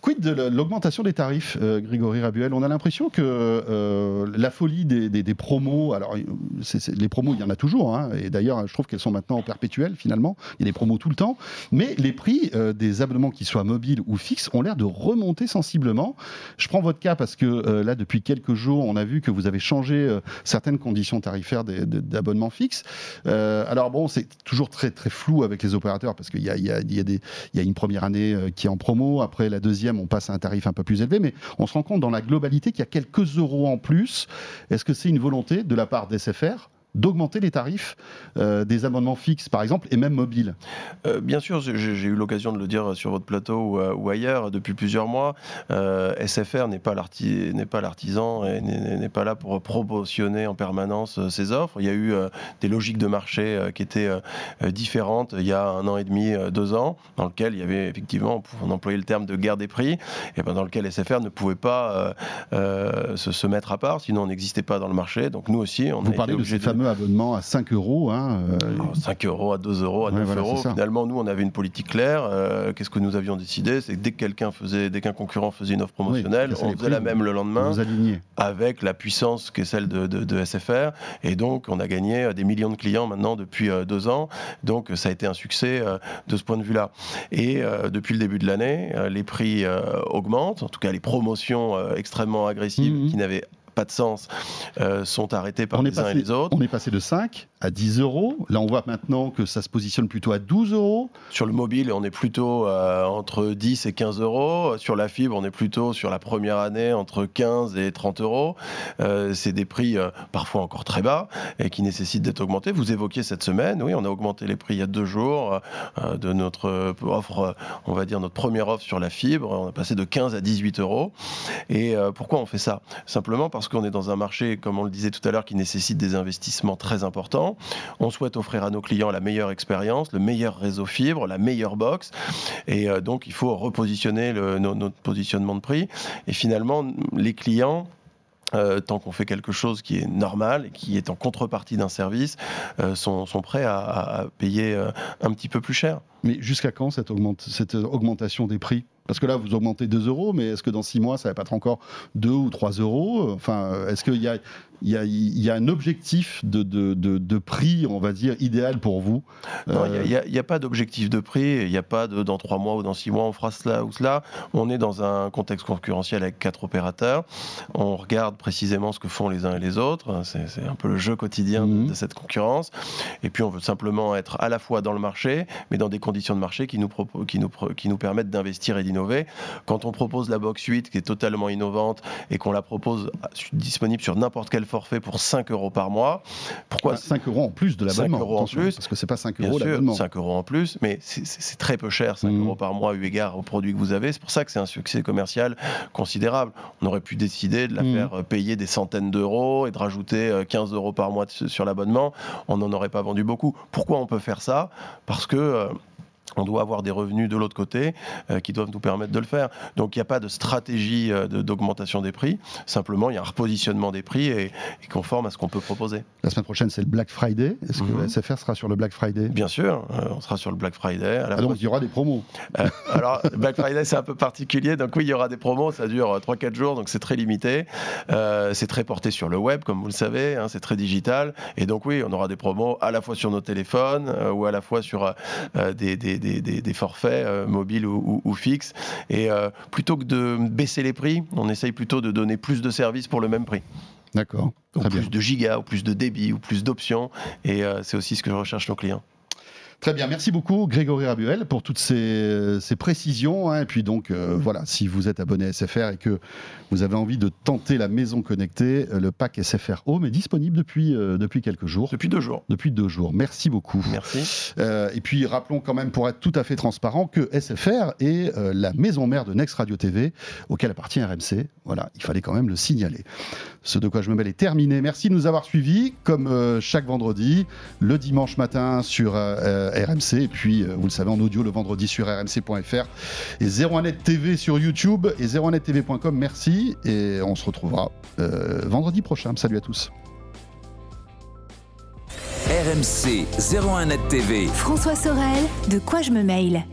[SPEAKER 3] Quid de l'augmentation des tarifs, euh, Grégory Rabuel? On a l'impression que euh, la folie des, promos, alors les promos, il y en a toujours, hein, et d'ailleurs, je trouve qu'elles sont maintenant perpétuelles finalement. Il y a des promos tout le temps, mais les prix euh, des abonnements, qu'ils soient mobiles ou fixes, ont l'air de remonter sensiblement. Je prends votre cas parce que là, depuis quelques jours, on a vu que vous avez changé certaines conditions tarifaires d'abonnements fixes. alors bon, c'est toujours très très flou avec les opérateurs parce qu'il y y, y, y a une première année qui est en promo, après la deuxième on passe à un tarif un peu plus élevé, mais on se rend compte dans la globalité qu'il y a quelques euros en plus. Est-ce que c'est une volonté de la part d'SFR d'augmenter les tarifs euh, des abonnements fixes, par exemple, et même mobiles
[SPEAKER 6] euh, Bien sûr, j'ai eu l'occasion de le dire sur votre plateau ou, euh, ailleurs depuis plusieurs mois. SFR n'est pas l'artisan et n'est pas là pour promotionner en permanence ses offres. Il y a eu des logiques de marché qui étaient différentes il y a un an et demi, deux ans, dans lequel il y avait effectivement, on employait le terme de guerre des prix, et ben dans lequel SFR ne pouvait pas se, mettre à part, sinon on n'existait pas dans le marché. Donc nous aussi, on
[SPEAKER 3] Vous a été obligé de abonnement à 5 euros. Hein,
[SPEAKER 6] 5 euh, euros, à 2 euros, à 9 euros. Finalement, nous, on avait une politique claire. Euh, qu'est-ce que nous avions décidé C'est que dès que quelqu'un faisait, dès qu'un concurrent faisait une offre promotionnelle, on faisait la même le lendemain. Avec la puissance qui est celle de, SFR. Et donc, on a gagné euh, des millions de clients maintenant depuis deux ans. Donc, ça a été un succès de ce point de vue-là. Et depuis le début de l'année, les prix augmentent. En tout cas, les promotions extrêmement agressives mmh. qui n'avaient pas de sens sont arrêtés par les uns et les autres.
[SPEAKER 3] On est passé de 5 à 10 euros. Là, on voit maintenant que ça se positionne plutôt à 12 euros.
[SPEAKER 6] Sur le mobile, on est plutôt entre 10 et 15 euros. Sur la fibre, on est plutôt sur la première année entre 15 et 30 euros. C'est des prix parfois encore très bas et qui nécessitent d'être augmentés. Vous évoquiez cette semaine, oui, on a augmenté les prix il y a deux jours de notre offre, on va dire notre première offre sur la fibre. On a passé de 15 à 18 euros. Et euh, pourquoi on fait ça? Simplement parce qu'on est dans un marché, comme on le disait tout à l'heure, qui nécessite des investissements très importants. On souhaite offrir à nos clients la meilleure expérience, le meilleur réseau fibre, la meilleure box. Et euh, donc, il faut repositionner notre positionnement de prix. Et finalement, les clients euh, tant qu'on fait quelque chose qui est normal et qui est en contrepartie d'un service, euh, sont, prêts à, payer un petit peu plus cher.
[SPEAKER 3] Mais jusqu'à quand cette, cette augmentation des prix? Parce que là, vous augmentez 2 euros, mais est-ce que dans 6 mois, ça va pas être encore 2 ou 3 euros? Enfin, est-ce qu'il y a, il y, a, un objectif de, de, prix, on va dire, idéal pour vous?
[SPEAKER 6] Non, il n'y a, a, pas d'objectif de prix. Il n'y a pas de dans 3 mois ou dans 6 mois, on fera cela ou cela. On est dans un contexte concurrentiel avec quatre opérateurs. On regarde précisément ce que font les uns et les autres. C'est un peu le jeu quotidien de, mhm. cette concurrence. Et puis, on veut simplement être à la fois dans le marché, mais dans des conditions de marché qui nous, qui nous, qui nous permettent d'investir et d'innover quand on propose la box 8 qui est totalement innovante et qu'on la propose disponible sur n'importe quel forfait pour 5 euros par mois,
[SPEAKER 3] pourquoi 5 euros en plus de l'abonnement
[SPEAKER 6] 5 euros en plus.
[SPEAKER 3] Parce que c'est pas 5 euros l'abonnement.
[SPEAKER 6] 5 euros en plus, mais c'est très peu cher, 5 mmh. euros par mois eu égard aux produits que vous avez. C'est pour ça que c'est un succès commercial considérable. On aurait pu décider de la mmh. faire payer des centaines d'euros et de rajouter 15 euh, euros par mois sur l'abonnement. On n'en aurait pas vendu beaucoup. Pourquoi on peut faire ça? Parce que euh, on doit avoir des revenus de l'autre côté euh, qui doivent nous permettre de le faire. Donc il n'y a pas de stratégie euh, d'augmentation des prix, simplement il y a un repositionnement des prix et, conforme à ce qu'on peut proposer.
[SPEAKER 3] La semaine prochaine c'est le Black Friday. Est-ce que mhm. SFR sera sur le Black Friday?
[SPEAKER 6] Bien sûr, euh, on sera sur le Black Friday.
[SPEAKER 3] À ah, donc il y aura des promos
[SPEAKER 6] Alors Black Friday c'est un peu particulier, donc oui il y aura des promos, ça dure 3-4 jours, donc c'est très limité. c'est très porté sur le web comme vous le savez, hein, c'est très digital. Et donc oui on aura des promos à la fois sur nos téléphones ou à la fois sur des, des des, forfaits euh, mobiles ou, fixes. Et euh, plutôt que de baisser les prix, on essaye plutôt de donner plus de services pour le même prix.
[SPEAKER 3] D'accord.
[SPEAKER 6] Ou plus de gigas, ou plus de débit, ou plus d'options. Et euh, c'est aussi ce que recherchent nos clients.
[SPEAKER 3] Très bien, merci beaucoup Grégory Rabuel pour toutes ces, précisions. Hein. Et puis donc, voilà, si vous êtes abonné à SFR et que vous avez envie de tenter la maison connectée, euh, le pack SFR Home est disponible depuis, euh, depuis quelques jours.
[SPEAKER 6] Depuis deux jours.
[SPEAKER 3] Depuis deux jours. Merci beaucoup.
[SPEAKER 6] Merci.
[SPEAKER 3] Euh, et puis rappelons quand même, pour être tout à fait transparent, que SFR est la maison mère de Next Radio TV, auquel appartient RMC. Voilà, il fallait quand même le signaler. Ce de quoi je me mêle est terminé. Merci de nous avoir suivis, comme chaque vendredi, le dimanche matin sur RMC, et puis, vous le savez, en audio le vendredi sur rmc.fr, et 01net TV sur YouTube, et 01nettv.com. Merci et on se retrouvera euh, vendredi prochain. Salut à tous.
[SPEAKER 1] RMC 01net TV.
[SPEAKER 2] François Sorel, de quoi je me mail